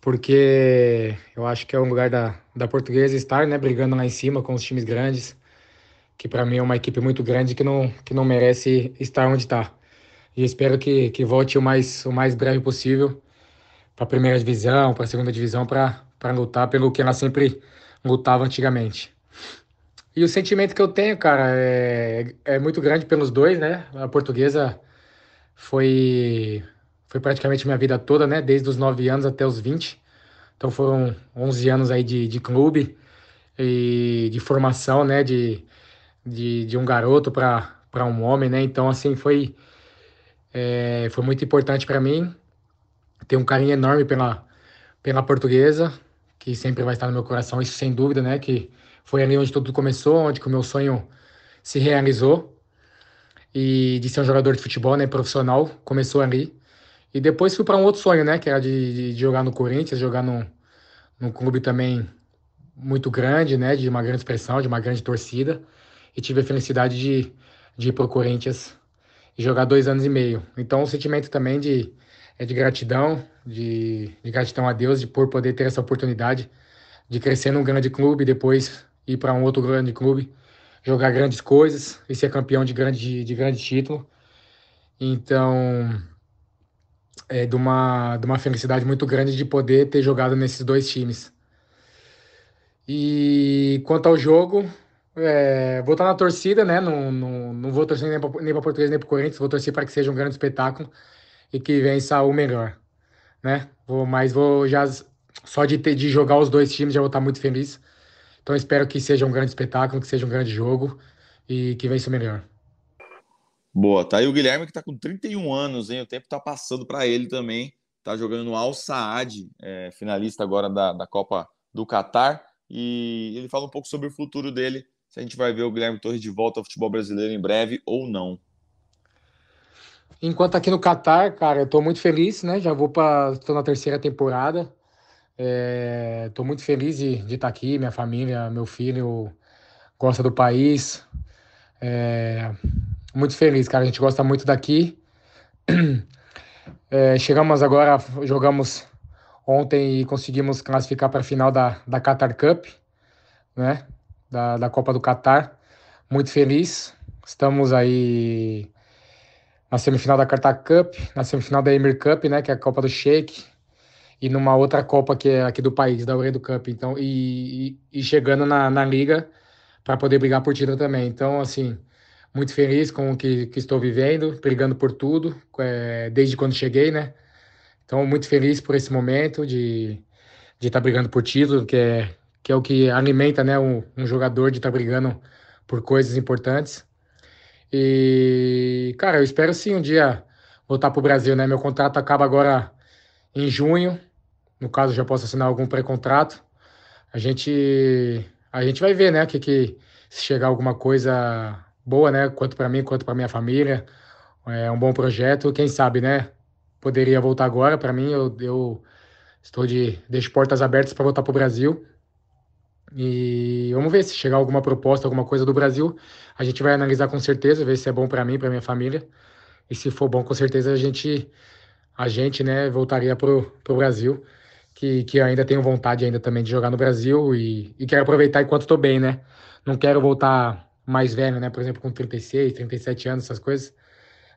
Porque eu acho que é um lugar da, da portuguesa estar, né, brigando lá em cima com os times grandes, que para mim é uma equipe muito grande que não, que não merece estar onde está. E espero que, que volte o mais, o mais breve possível para a primeira divisão, para a segunda divisão, para lutar pelo que ela sempre lutava antigamente. E o sentimento que eu tenho, cara, é, é muito grande pelos dois, né? A portuguesa foi, foi praticamente minha vida toda, né? Desde os 9 anos até os 20. Então foram 11 anos aí de, de clube e de formação, né? De, de, de um garoto para um homem, né? Então, assim, foi, é, foi muito importante para mim. Tenho um carinho enorme pela, pela portuguesa, que sempre vai estar no meu coração, isso sem dúvida, né? Que foi ali onde tudo começou, onde o meu sonho se realizou. E de ser um jogador de futebol, né, profissional, começou ali. E depois fui para um outro sonho, né, que era de, de jogar no Corinthians, jogar num, num clube também muito grande, né, de uma grande expressão, de uma grande torcida. E tive a felicidade de, de ir para o Corinthians e jogar dois anos e meio. Então, o sentimento também de, é de gratidão, de, de gratidão a Deus de por poder ter essa oportunidade de crescer num grande clube, depois ir para um outro grande clube, jogar grandes coisas e ser campeão de grande, de grande título. Então, é de uma, de uma felicidade muito grande de poder ter jogado nesses dois times. E quanto ao jogo, é, vou estar na torcida, né? Não, não, não vou torcer nem para nem Português nem para Corinthians, vou torcer para que seja um grande espetáculo e que vença o melhor, né? Vou, mas vou já só de ter de jogar os dois times já vou estar muito feliz. Então espero que seja um grande espetáculo, que seja um grande jogo e que vença o melhor. Boa, tá aí o Guilherme que tá com 31 anos, hein? O tempo tá passando para ele também. Tá jogando no Al Saad, é, finalista agora da, da Copa do Catar. E ele fala um pouco sobre o futuro dele, se a gente vai ver o Guilherme Torres de volta ao futebol brasileiro em breve ou não. Enquanto aqui no Catar, cara, eu tô muito feliz, né? Já vou para tô na terceira temporada. É, tô muito feliz de, de estar tá aqui, minha família, meu filho gosta do país. É, muito feliz, cara. A gente gosta muito daqui. É, chegamos agora, jogamos ontem e conseguimos classificar para a final da, da Qatar Cup, né? Da, da Copa do Qatar. Muito feliz. Estamos aí na semifinal da Qatar Cup, na semifinal da Emir Cup, né? Que é a Copa do Sheik. E numa outra Copa que é aqui do país, da Uredo Cup. Então, e, e, e chegando na, na Liga para poder brigar por título também. Então, assim, muito feliz com o que, que estou vivendo, brigando por tudo, é, desde quando cheguei, né? Então, muito feliz por esse momento de de estar tá brigando por título, que é, que é o que alimenta, né, um, um jogador de estar tá brigando por coisas importantes. E, cara, eu espero sim um dia voltar para o Brasil, né? Meu contrato acaba agora em junho. No caso, já posso assinar algum pré-contrato. A gente, a gente vai ver, né? Que, que se chegar alguma coisa boa, né? Quanto para mim, quanto para minha família. É um bom projeto. Quem sabe, né? Poderia voltar agora. Para mim, eu, eu estou de deixo portas abertas para voltar para o Brasil. E vamos ver se chegar alguma proposta, alguma coisa do Brasil. A gente vai analisar com certeza, ver se é bom para mim, para minha família. E se for bom, com certeza a gente, a gente, né, voltaria pro, Brasil, que, que ainda tenho vontade ainda também de jogar no Brasil e, e quero aproveitar enquanto estou bem, né? Não quero voltar mais velho, né? Por exemplo, com 36, 37 anos, essas coisas.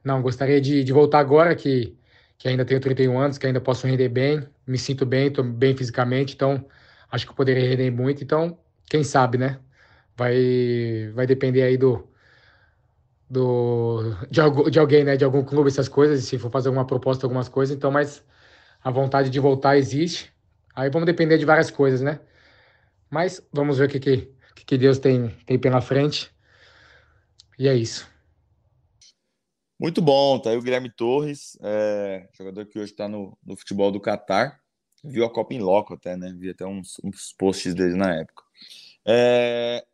Não, gostaria de, de voltar agora que, que ainda tenho 31 anos, que ainda posso render bem, me sinto bem, estou bem fisicamente, então acho que eu poderia render muito. Então, quem sabe, né? Vai, vai depender aí do, do de, de alguém, né? De algum clube, essas coisas, se for fazer alguma proposta, algumas coisas. Então, mas a vontade de voltar existe. Aí vamos depender de várias coisas, né? Mas vamos ver o que, que, que Deus tem, tem pela frente. E é isso. Muito bom, tá aí o Guilherme Torres, é, jogador que hoje está no, no futebol do Catar. Viu a Copa em loco até, né? Vi até uns, uns posts dele na época. É,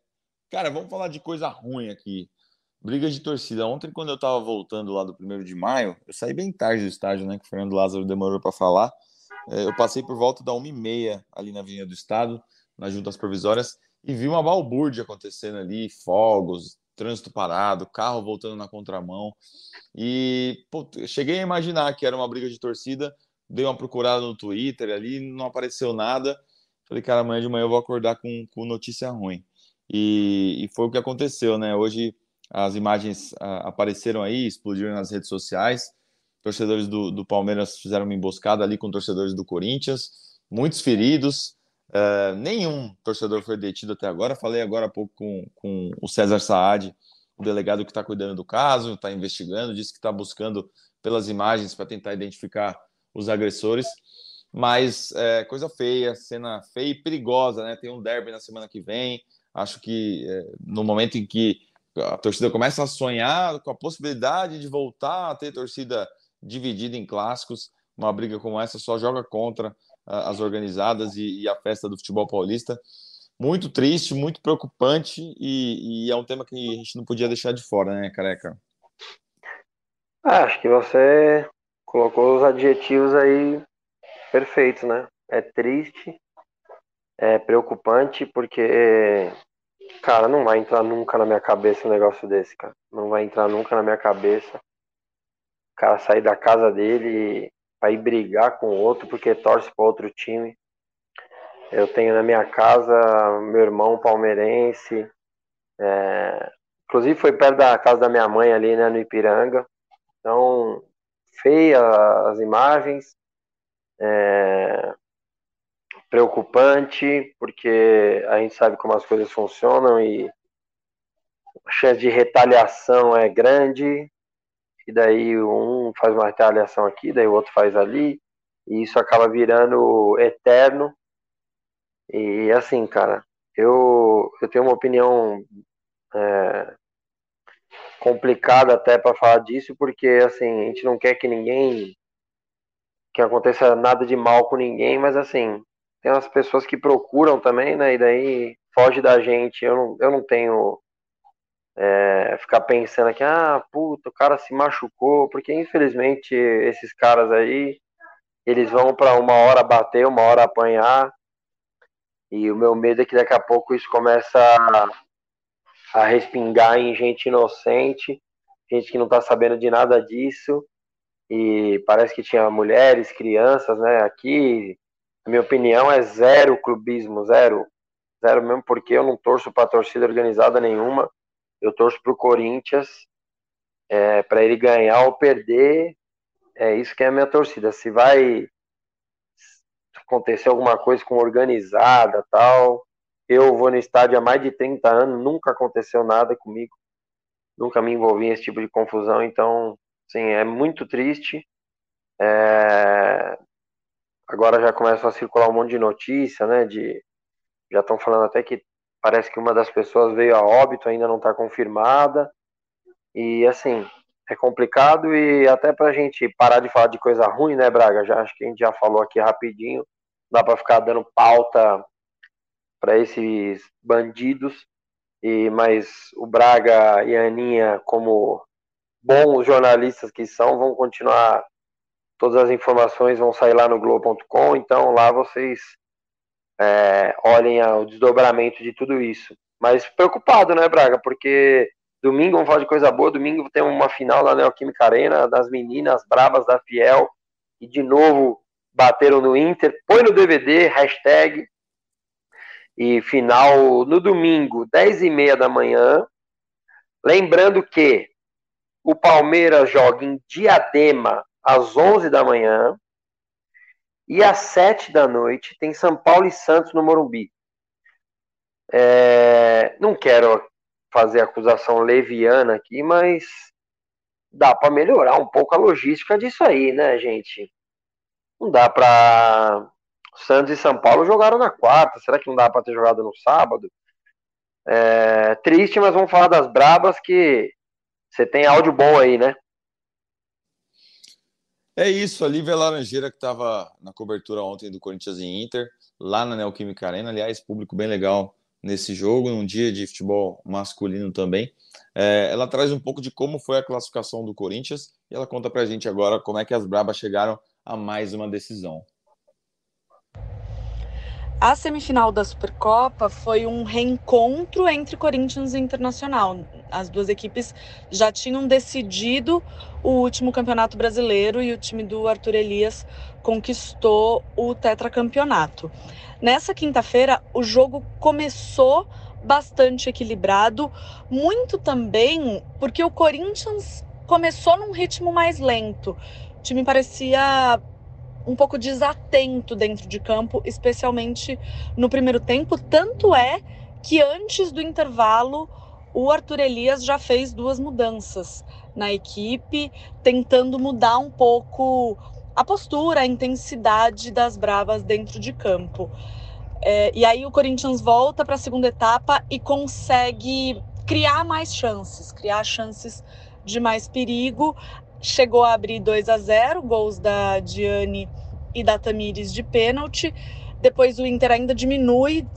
cara, vamos falar de coisa ruim aqui. Briga de torcida. Ontem, quando eu tava voltando lá do primeiro de maio, eu saí bem tarde do estádio, né? Que o Fernando Lázaro demorou para falar. É, eu passei por volta da 1h30 ali na Avenida do Estado, nas juntas provisórias, e vi uma balbúrdia acontecendo ali, fogos, trânsito parado, carro voltando na contramão. E pô, cheguei a imaginar que era uma briga de torcida, dei uma procurada no Twitter ali, não apareceu nada. Falei, cara, amanhã de manhã eu vou acordar com, com notícia ruim. E, e foi o que aconteceu, né? Hoje as imagens uh, apareceram aí, explodiram nas redes sociais. Torcedores do, do Palmeiras fizeram uma emboscada ali com torcedores do Corinthians, muitos feridos. Uh, nenhum torcedor foi detido até agora. Falei agora há pouco com, com o César Saad, o delegado que está cuidando do caso, está investigando, disse que está buscando pelas imagens para tentar identificar os agressores. Mas é, coisa feia, cena feia e perigosa, né? Tem um derby na semana que vem. Acho que é, no momento em que a torcida começa a sonhar com a possibilidade de voltar a ter torcida dividida em clássicos, uma briga como essa só joga contra as organizadas e, e, a festa do futebol paulista. Muito triste, muito preocupante e, e, é um tema que a gente não podia deixar de fora, né, Careca? Acho que você colocou os adjetivos aí perfeitos, né? É triste, é preocupante, porque, cara, não vai entrar nunca na minha cabeça um negócio desse, cara. Não vai entrar nunca na minha cabeça. O cara sair da casa dele para ir brigar com outro porque torce para outro time. Eu tenho na minha casa meu irmão palmeirense. É... Inclusive foi perto da casa da minha mãe ali, né, no Ipiranga. Então, feia as imagens, é, preocupante, porque a gente sabe como as coisas funcionam e a chance de retaliação é grande, e daí um faz uma retaliação aqui, daí o outro faz ali, e isso acaba virando eterno. E assim, cara, eu, eu tenho uma opinião é, complicado até para falar disso, porque assim, a gente não quer que ninguém que aconteça nada de mal com ninguém, mas assim, tem umas pessoas que procuram também, né? E daí foge da gente. Eu não, eu não tenho é, ficar pensando que, ah, puta, o cara se machucou, porque infelizmente esses caras aí, eles vão para uma hora bater, uma hora apanhar, e o meu medo é que daqui a pouco isso começa a, a respingar em gente inocente, gente que não tá sabendo de nada disso, e parece que tinha mulheres, crianças, né, aqui, minha opinião é zero clubismo, zero, zero mesmo porque eu não torço para torcida organizada nenhuma, eu torço para o Corinthians, é, para ele ganhar ou perder, é isso que é a minha torcida. Se vai acontecer alguma coisa com organizada tal, eu vou no estádio há mais de 30 anos, nunca aconteceu nada comigo, nunca me envolvi nesse tipo de confusão, então, sim, é muito triste. É... Agora já começa a circular um monte de notícia, né, de já estão falando até que Parece que uma das pessoas veio a óbito, ainda não está confirmada. E assim, é complicado e até para a gente parar de falar de coisa ruim, né, Braga? Já acho que a gente já falou aqui rapidinho. Dá para ficar dando pauta para esses bandidos. E mas o Braga e a Aninha, como bons jornalistas que são, vão continuar. Todas as informações vão sair lá no Globo.com, então lá vocês é, olhem o desdobramento de tudo isso. Mas preocupado, né, Braga? Porque domingo, vamos falar de coisa boa, domingo tem uma final na Neoquímica Arena das meninas bravas da Fiel, e de novo bateram no Inter. Põe no DVD, hashtag, e final no domingo, 10 e meia da manhã. Lembrando que o Palmeiras joga em Diadema às 11 da manhã. E às sete da noite tem São Paulo e Santos no Morumbi. É, não quero fazer acusação leviana aqui, mas dá para melhorar um pouco a logística disso aí, né, gente? Não dá para Santos e São Paulo jogaram na quarta. Será que não dá para ter jogado no sábado? É, triste, mas vamos falar das brabas que você tem áudio bom aí, né? É isso, a Lívia Laranjeira que estava na cobertura ontem do Corinthians e Inter, lá na Neoquímica Arena. Aliás, público bem legal nesse jogo, num dia de futebol masculino também. É, ela traz um pouco de como foi a classificação do Corinthians e ela conta pra gente agora como é que as Brabas chegaram a mais uma decisão. A semifinal da Supercopa foi um reencontro entre Corinthians e Internacional. As duas equipes já tinham decidido o último campeonato brasileiro e o time do Arthur Elias conquistou o tetracampeonato. Nessa quinta-feira, o jogo começou bastante equilibrado, muito também porque o Corinthians começou num ritmo mais lento. O time parecia um pouco desatento dentro de campo, especialmente no primeiro tempo. Tanto é que antes do intervalo, o Arthur Elias já fez duas mudanças na equipe, tentando mudar um pouco a postura, a intensidade das Bravas dentro de campo. É, e aí o Corinthians volta para a segunda etapa e consegue criar mais chances, criar chances de mais perigo chegou a abrir 2 a 0, gols da Diane e da Tamires de pênalti. Depois o Inter ainda diminui,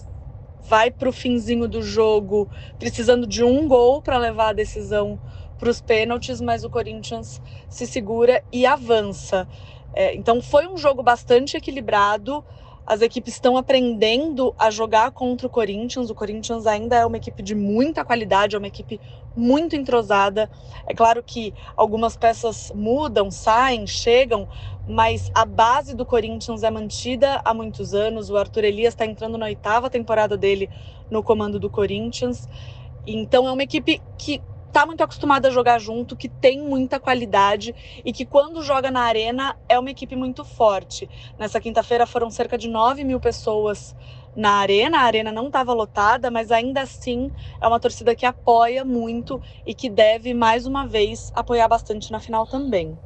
vai para o finzinho do jogo, precisando de um gol para levar a decisão para os pênaltis, mas o Corinthians se segura e avança. É, então foi um jogo bastante equilibrado. As equipes estão aprendendo a jogar contra o Corinthians. O Corinthians ainda é uma equipe de muita qualidade, é uma equipe muito entrosada. É claro que algumas peças mudam, saem, chegam, mas a base do Corinthians é mantida há muitos anos. O Arthur Elias está entrando na oitava temporada dele no comando do Corinthians. Então é uma equipe que tá muito acostumada a jogar junto, que tem muita qualidade e que quando joga na arena é uma equipe muito forte. Nessa quinta-feira foram cerca de 9 mil pessoas na arena, a arena não estava lotada, mas ainda assim é uma torcida que apoia muito e que deve mais uma vez apoiar bastante na final também.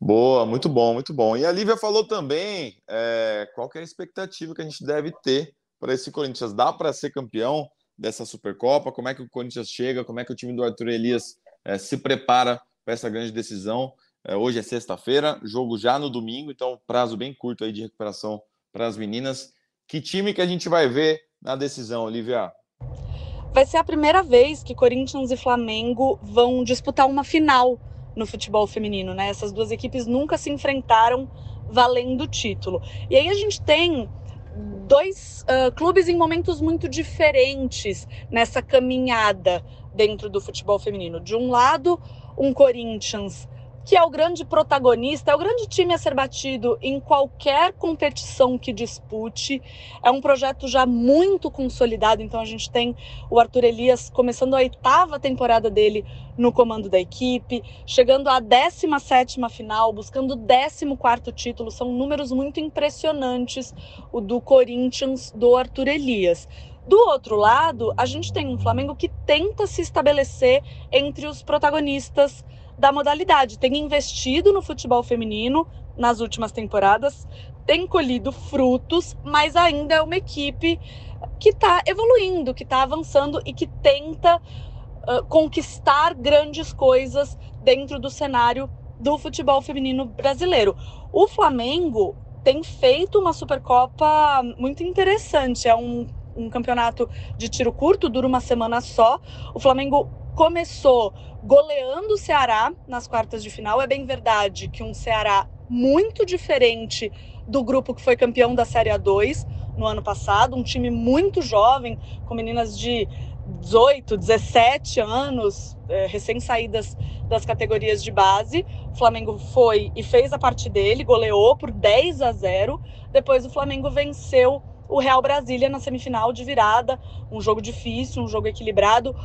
Boa, muito bom, muito bom. E a Lívia falou também é, qual é a expectativa que a gente deve ter para esse Corinthians. Dá para ser campeão? Dessa Supercopa, como é que o Corinthians chega, como é que o time do Arthur Elias é, se prepara para essa grande decisão. É, hoje é sexta-feira, jogo já no domingo, então prazo bem curto aí de recuperação para as meninas. Que time que a gente vai ver na decisão, Olivia? vai ser a primeira vez que Corinthians e Flamengo vão disputar uma final no futebol feminino, né? Essas duas equipes nunca se enfrentaram valendo o título. E aí a gente tem dois uh, clubes em momentos muito diferentes nessa caminhada dentro do futebol feminino. De um lado, um Corinthians que é o grande protagonista, é o grande time a ser batido em qualquer competição que dispute. É um projeto já muito consolidado, então a gente tem o Arthur Elias começando a oitava temporada dele no comando da equipe, chegando à 17 final, buscando o 14 título. São números muito impressionantes o do Corinthians do Arthur Elias. Do outro lado, a gente tem um Flamengo que tenta se estabelecer entre os protagonistas da modalidade. Tem investido no futebol feminino nas últimas temporadas, tem colhido frutos, mas ainda é uma equipe que está evoluindo, que está avançando e que tenta uh, conquistar grandes coisas dentro do cenário do futebol feminino brasileiro. O Flamengo tem feito uma Supercopa muito interessante. É um, um campeonato de tiro curto, dura uma semana só. O Flamengo começou goleando o Ceará nas quartas de final. É bem verdade que um Ceará muito diferente do grupo que foi campeão da Série A2 no ano passado, um time muito jovem, com meninas de 18, 17 anos, é, recém-saídas das categorias de base. O Flamengo foi e fez a parte dele, goleou por 10 a 0. Depois o Flamengo venceu o Real Brasília na semifinal de virada, um jogo difícil, um jogo equilibrado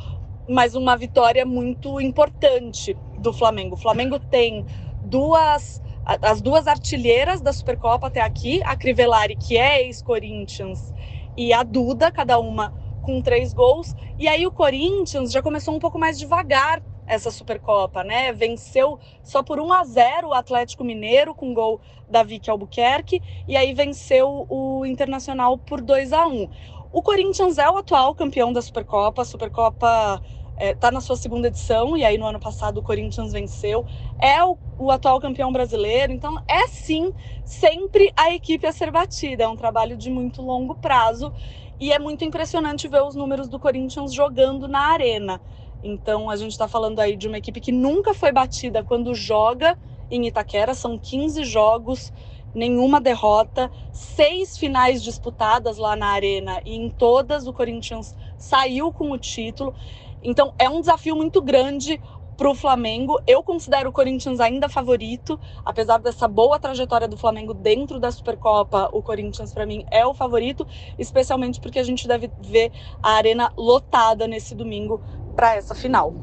mas uma vitória muito importante do Flamengo. O Flamengo tem duas as duas artilheiras da Supercopa até aqui, a Crivellari, que é ex-Corinthians, e a Duda, cada uma com três gols. E aí o Corinthians já começou um pouco mais devagar essa Supercopa, né? Venceu só por 1 a 0 o Atlético Mineiro com gol da Vicky Albuquerque e aí venceu o Internacional por 2 a 1. O Corinthians é o atual campeão da Supercopa, a Supercopa está é, tá na sua segunda edição, e aí no ano passado o Corinthians venceu, é o, o, atual campeão brasileiro, então é sim sempre a equipe a ser batida, é um trabalho de muito longo prazo, e é muito impressionante ver os números do Corinthians jogando na arena. Então a gente está falando aí de uma equipe que nunca foi batida quando joga em Itaquera, são 15 jogos, nenhuma derrota, seis finais disputadas lá na arena, e em todas o Corinthians saiu com o título. Então é um desafio muito grande para o Flamengo. Eu considero o Corinthians ainda favorito, apesar dessa boa trajetória do Flamengo dentro da Supercopa. O Corinthians, para mim, é o favorito, especialmente porque a gente deve ver a arena lotada nesse domingo para essa final.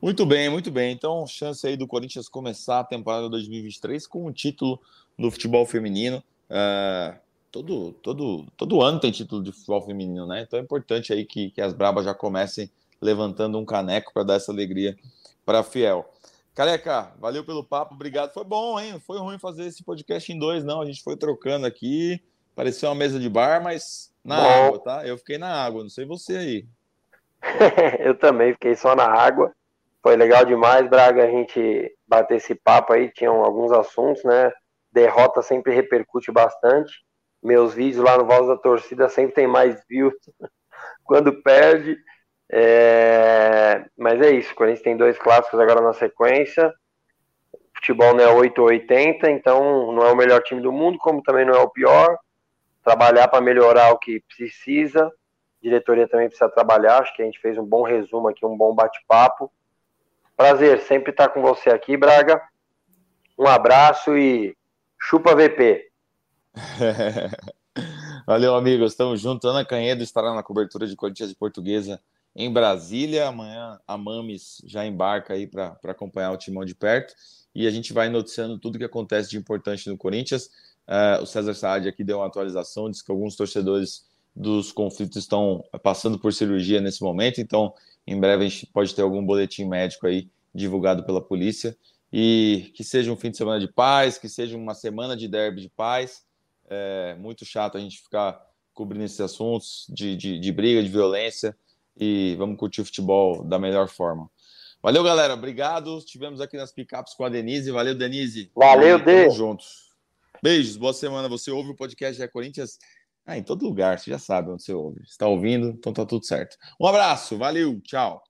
Muito bem, muito bem. Então, chance aí do Corinthians começar a temporada 2023 com um título no futebol feminino. Uh, todo, todo, todo ano tem título de futebol feminino, né? Então é importante aí que, que as Brabas já comecem levantando um caneco para dar essa alegria para a Fiel. Careca, valeu pelo papo, obrigado. Foi bom, hein? Foi ruim fazer esse podcast em dois, não. A gente foi trocando aqui, parecia uma mesa de bar, mas na bom. água, tá? Eu fiquei na água, não sei você aí. Eu também fiquei só na água. Foi legal demais, Braga, a gente bater esse papo aí. Tinham alguns assuntos, né? Derrota sempre repercute bastante meus vídeos lá no Voz da Torcida sempre tem mais views quando perde. É... Mas é isso, a gente tem dois clássicos agora na sequência. Futebol não é 8 ou 80, então não é o melhor time do mundo, como também não é o pior. Trabalhar para melhorar o que precisa. A diretoria também precisa trabalhar. Acho que a gente fez um bom resumo aqui, um bom bate-papo. Prazer sempre estar com você aqui, Braga. Um abraço e chupa VP. Valeu, amigos. Estamos juntos. Ana Canhedo estará na cobertura de Corinthians e Portuguesa em Brasília. Amanhã a Mames já embarca aí para acompanhar o timão de perto. E a gente vai noticiando tudo que acontece de importante no Corinthians. Uh, o César Saad aqui deu uma atualização, disse que alguns torcedores dos conflitos estão passando por cirurgia nesse momento. Então, em breve a gente pode ter algum boletim médico aí divulgado pela polícia. E que seja um fim de semana de paz, que seja uma semana de derby de paz é muito chato a gente ficar cobrindo esses assuntos de, de, de briga, de violência e vamos curtir o futebol da melhor forma. Valeu, galera. Obrigado. Estivemos aqui nas picapes com a Denise. Valeu, Denise. Valeu, Dê. juntos. Beijos, boa semana. Você ouve o podcast da Corinthians Ah, em todo lugar, você já sabe onde você ouve. Está ouvindo, então tá tudo certo. Um abraço, valeu, tchau.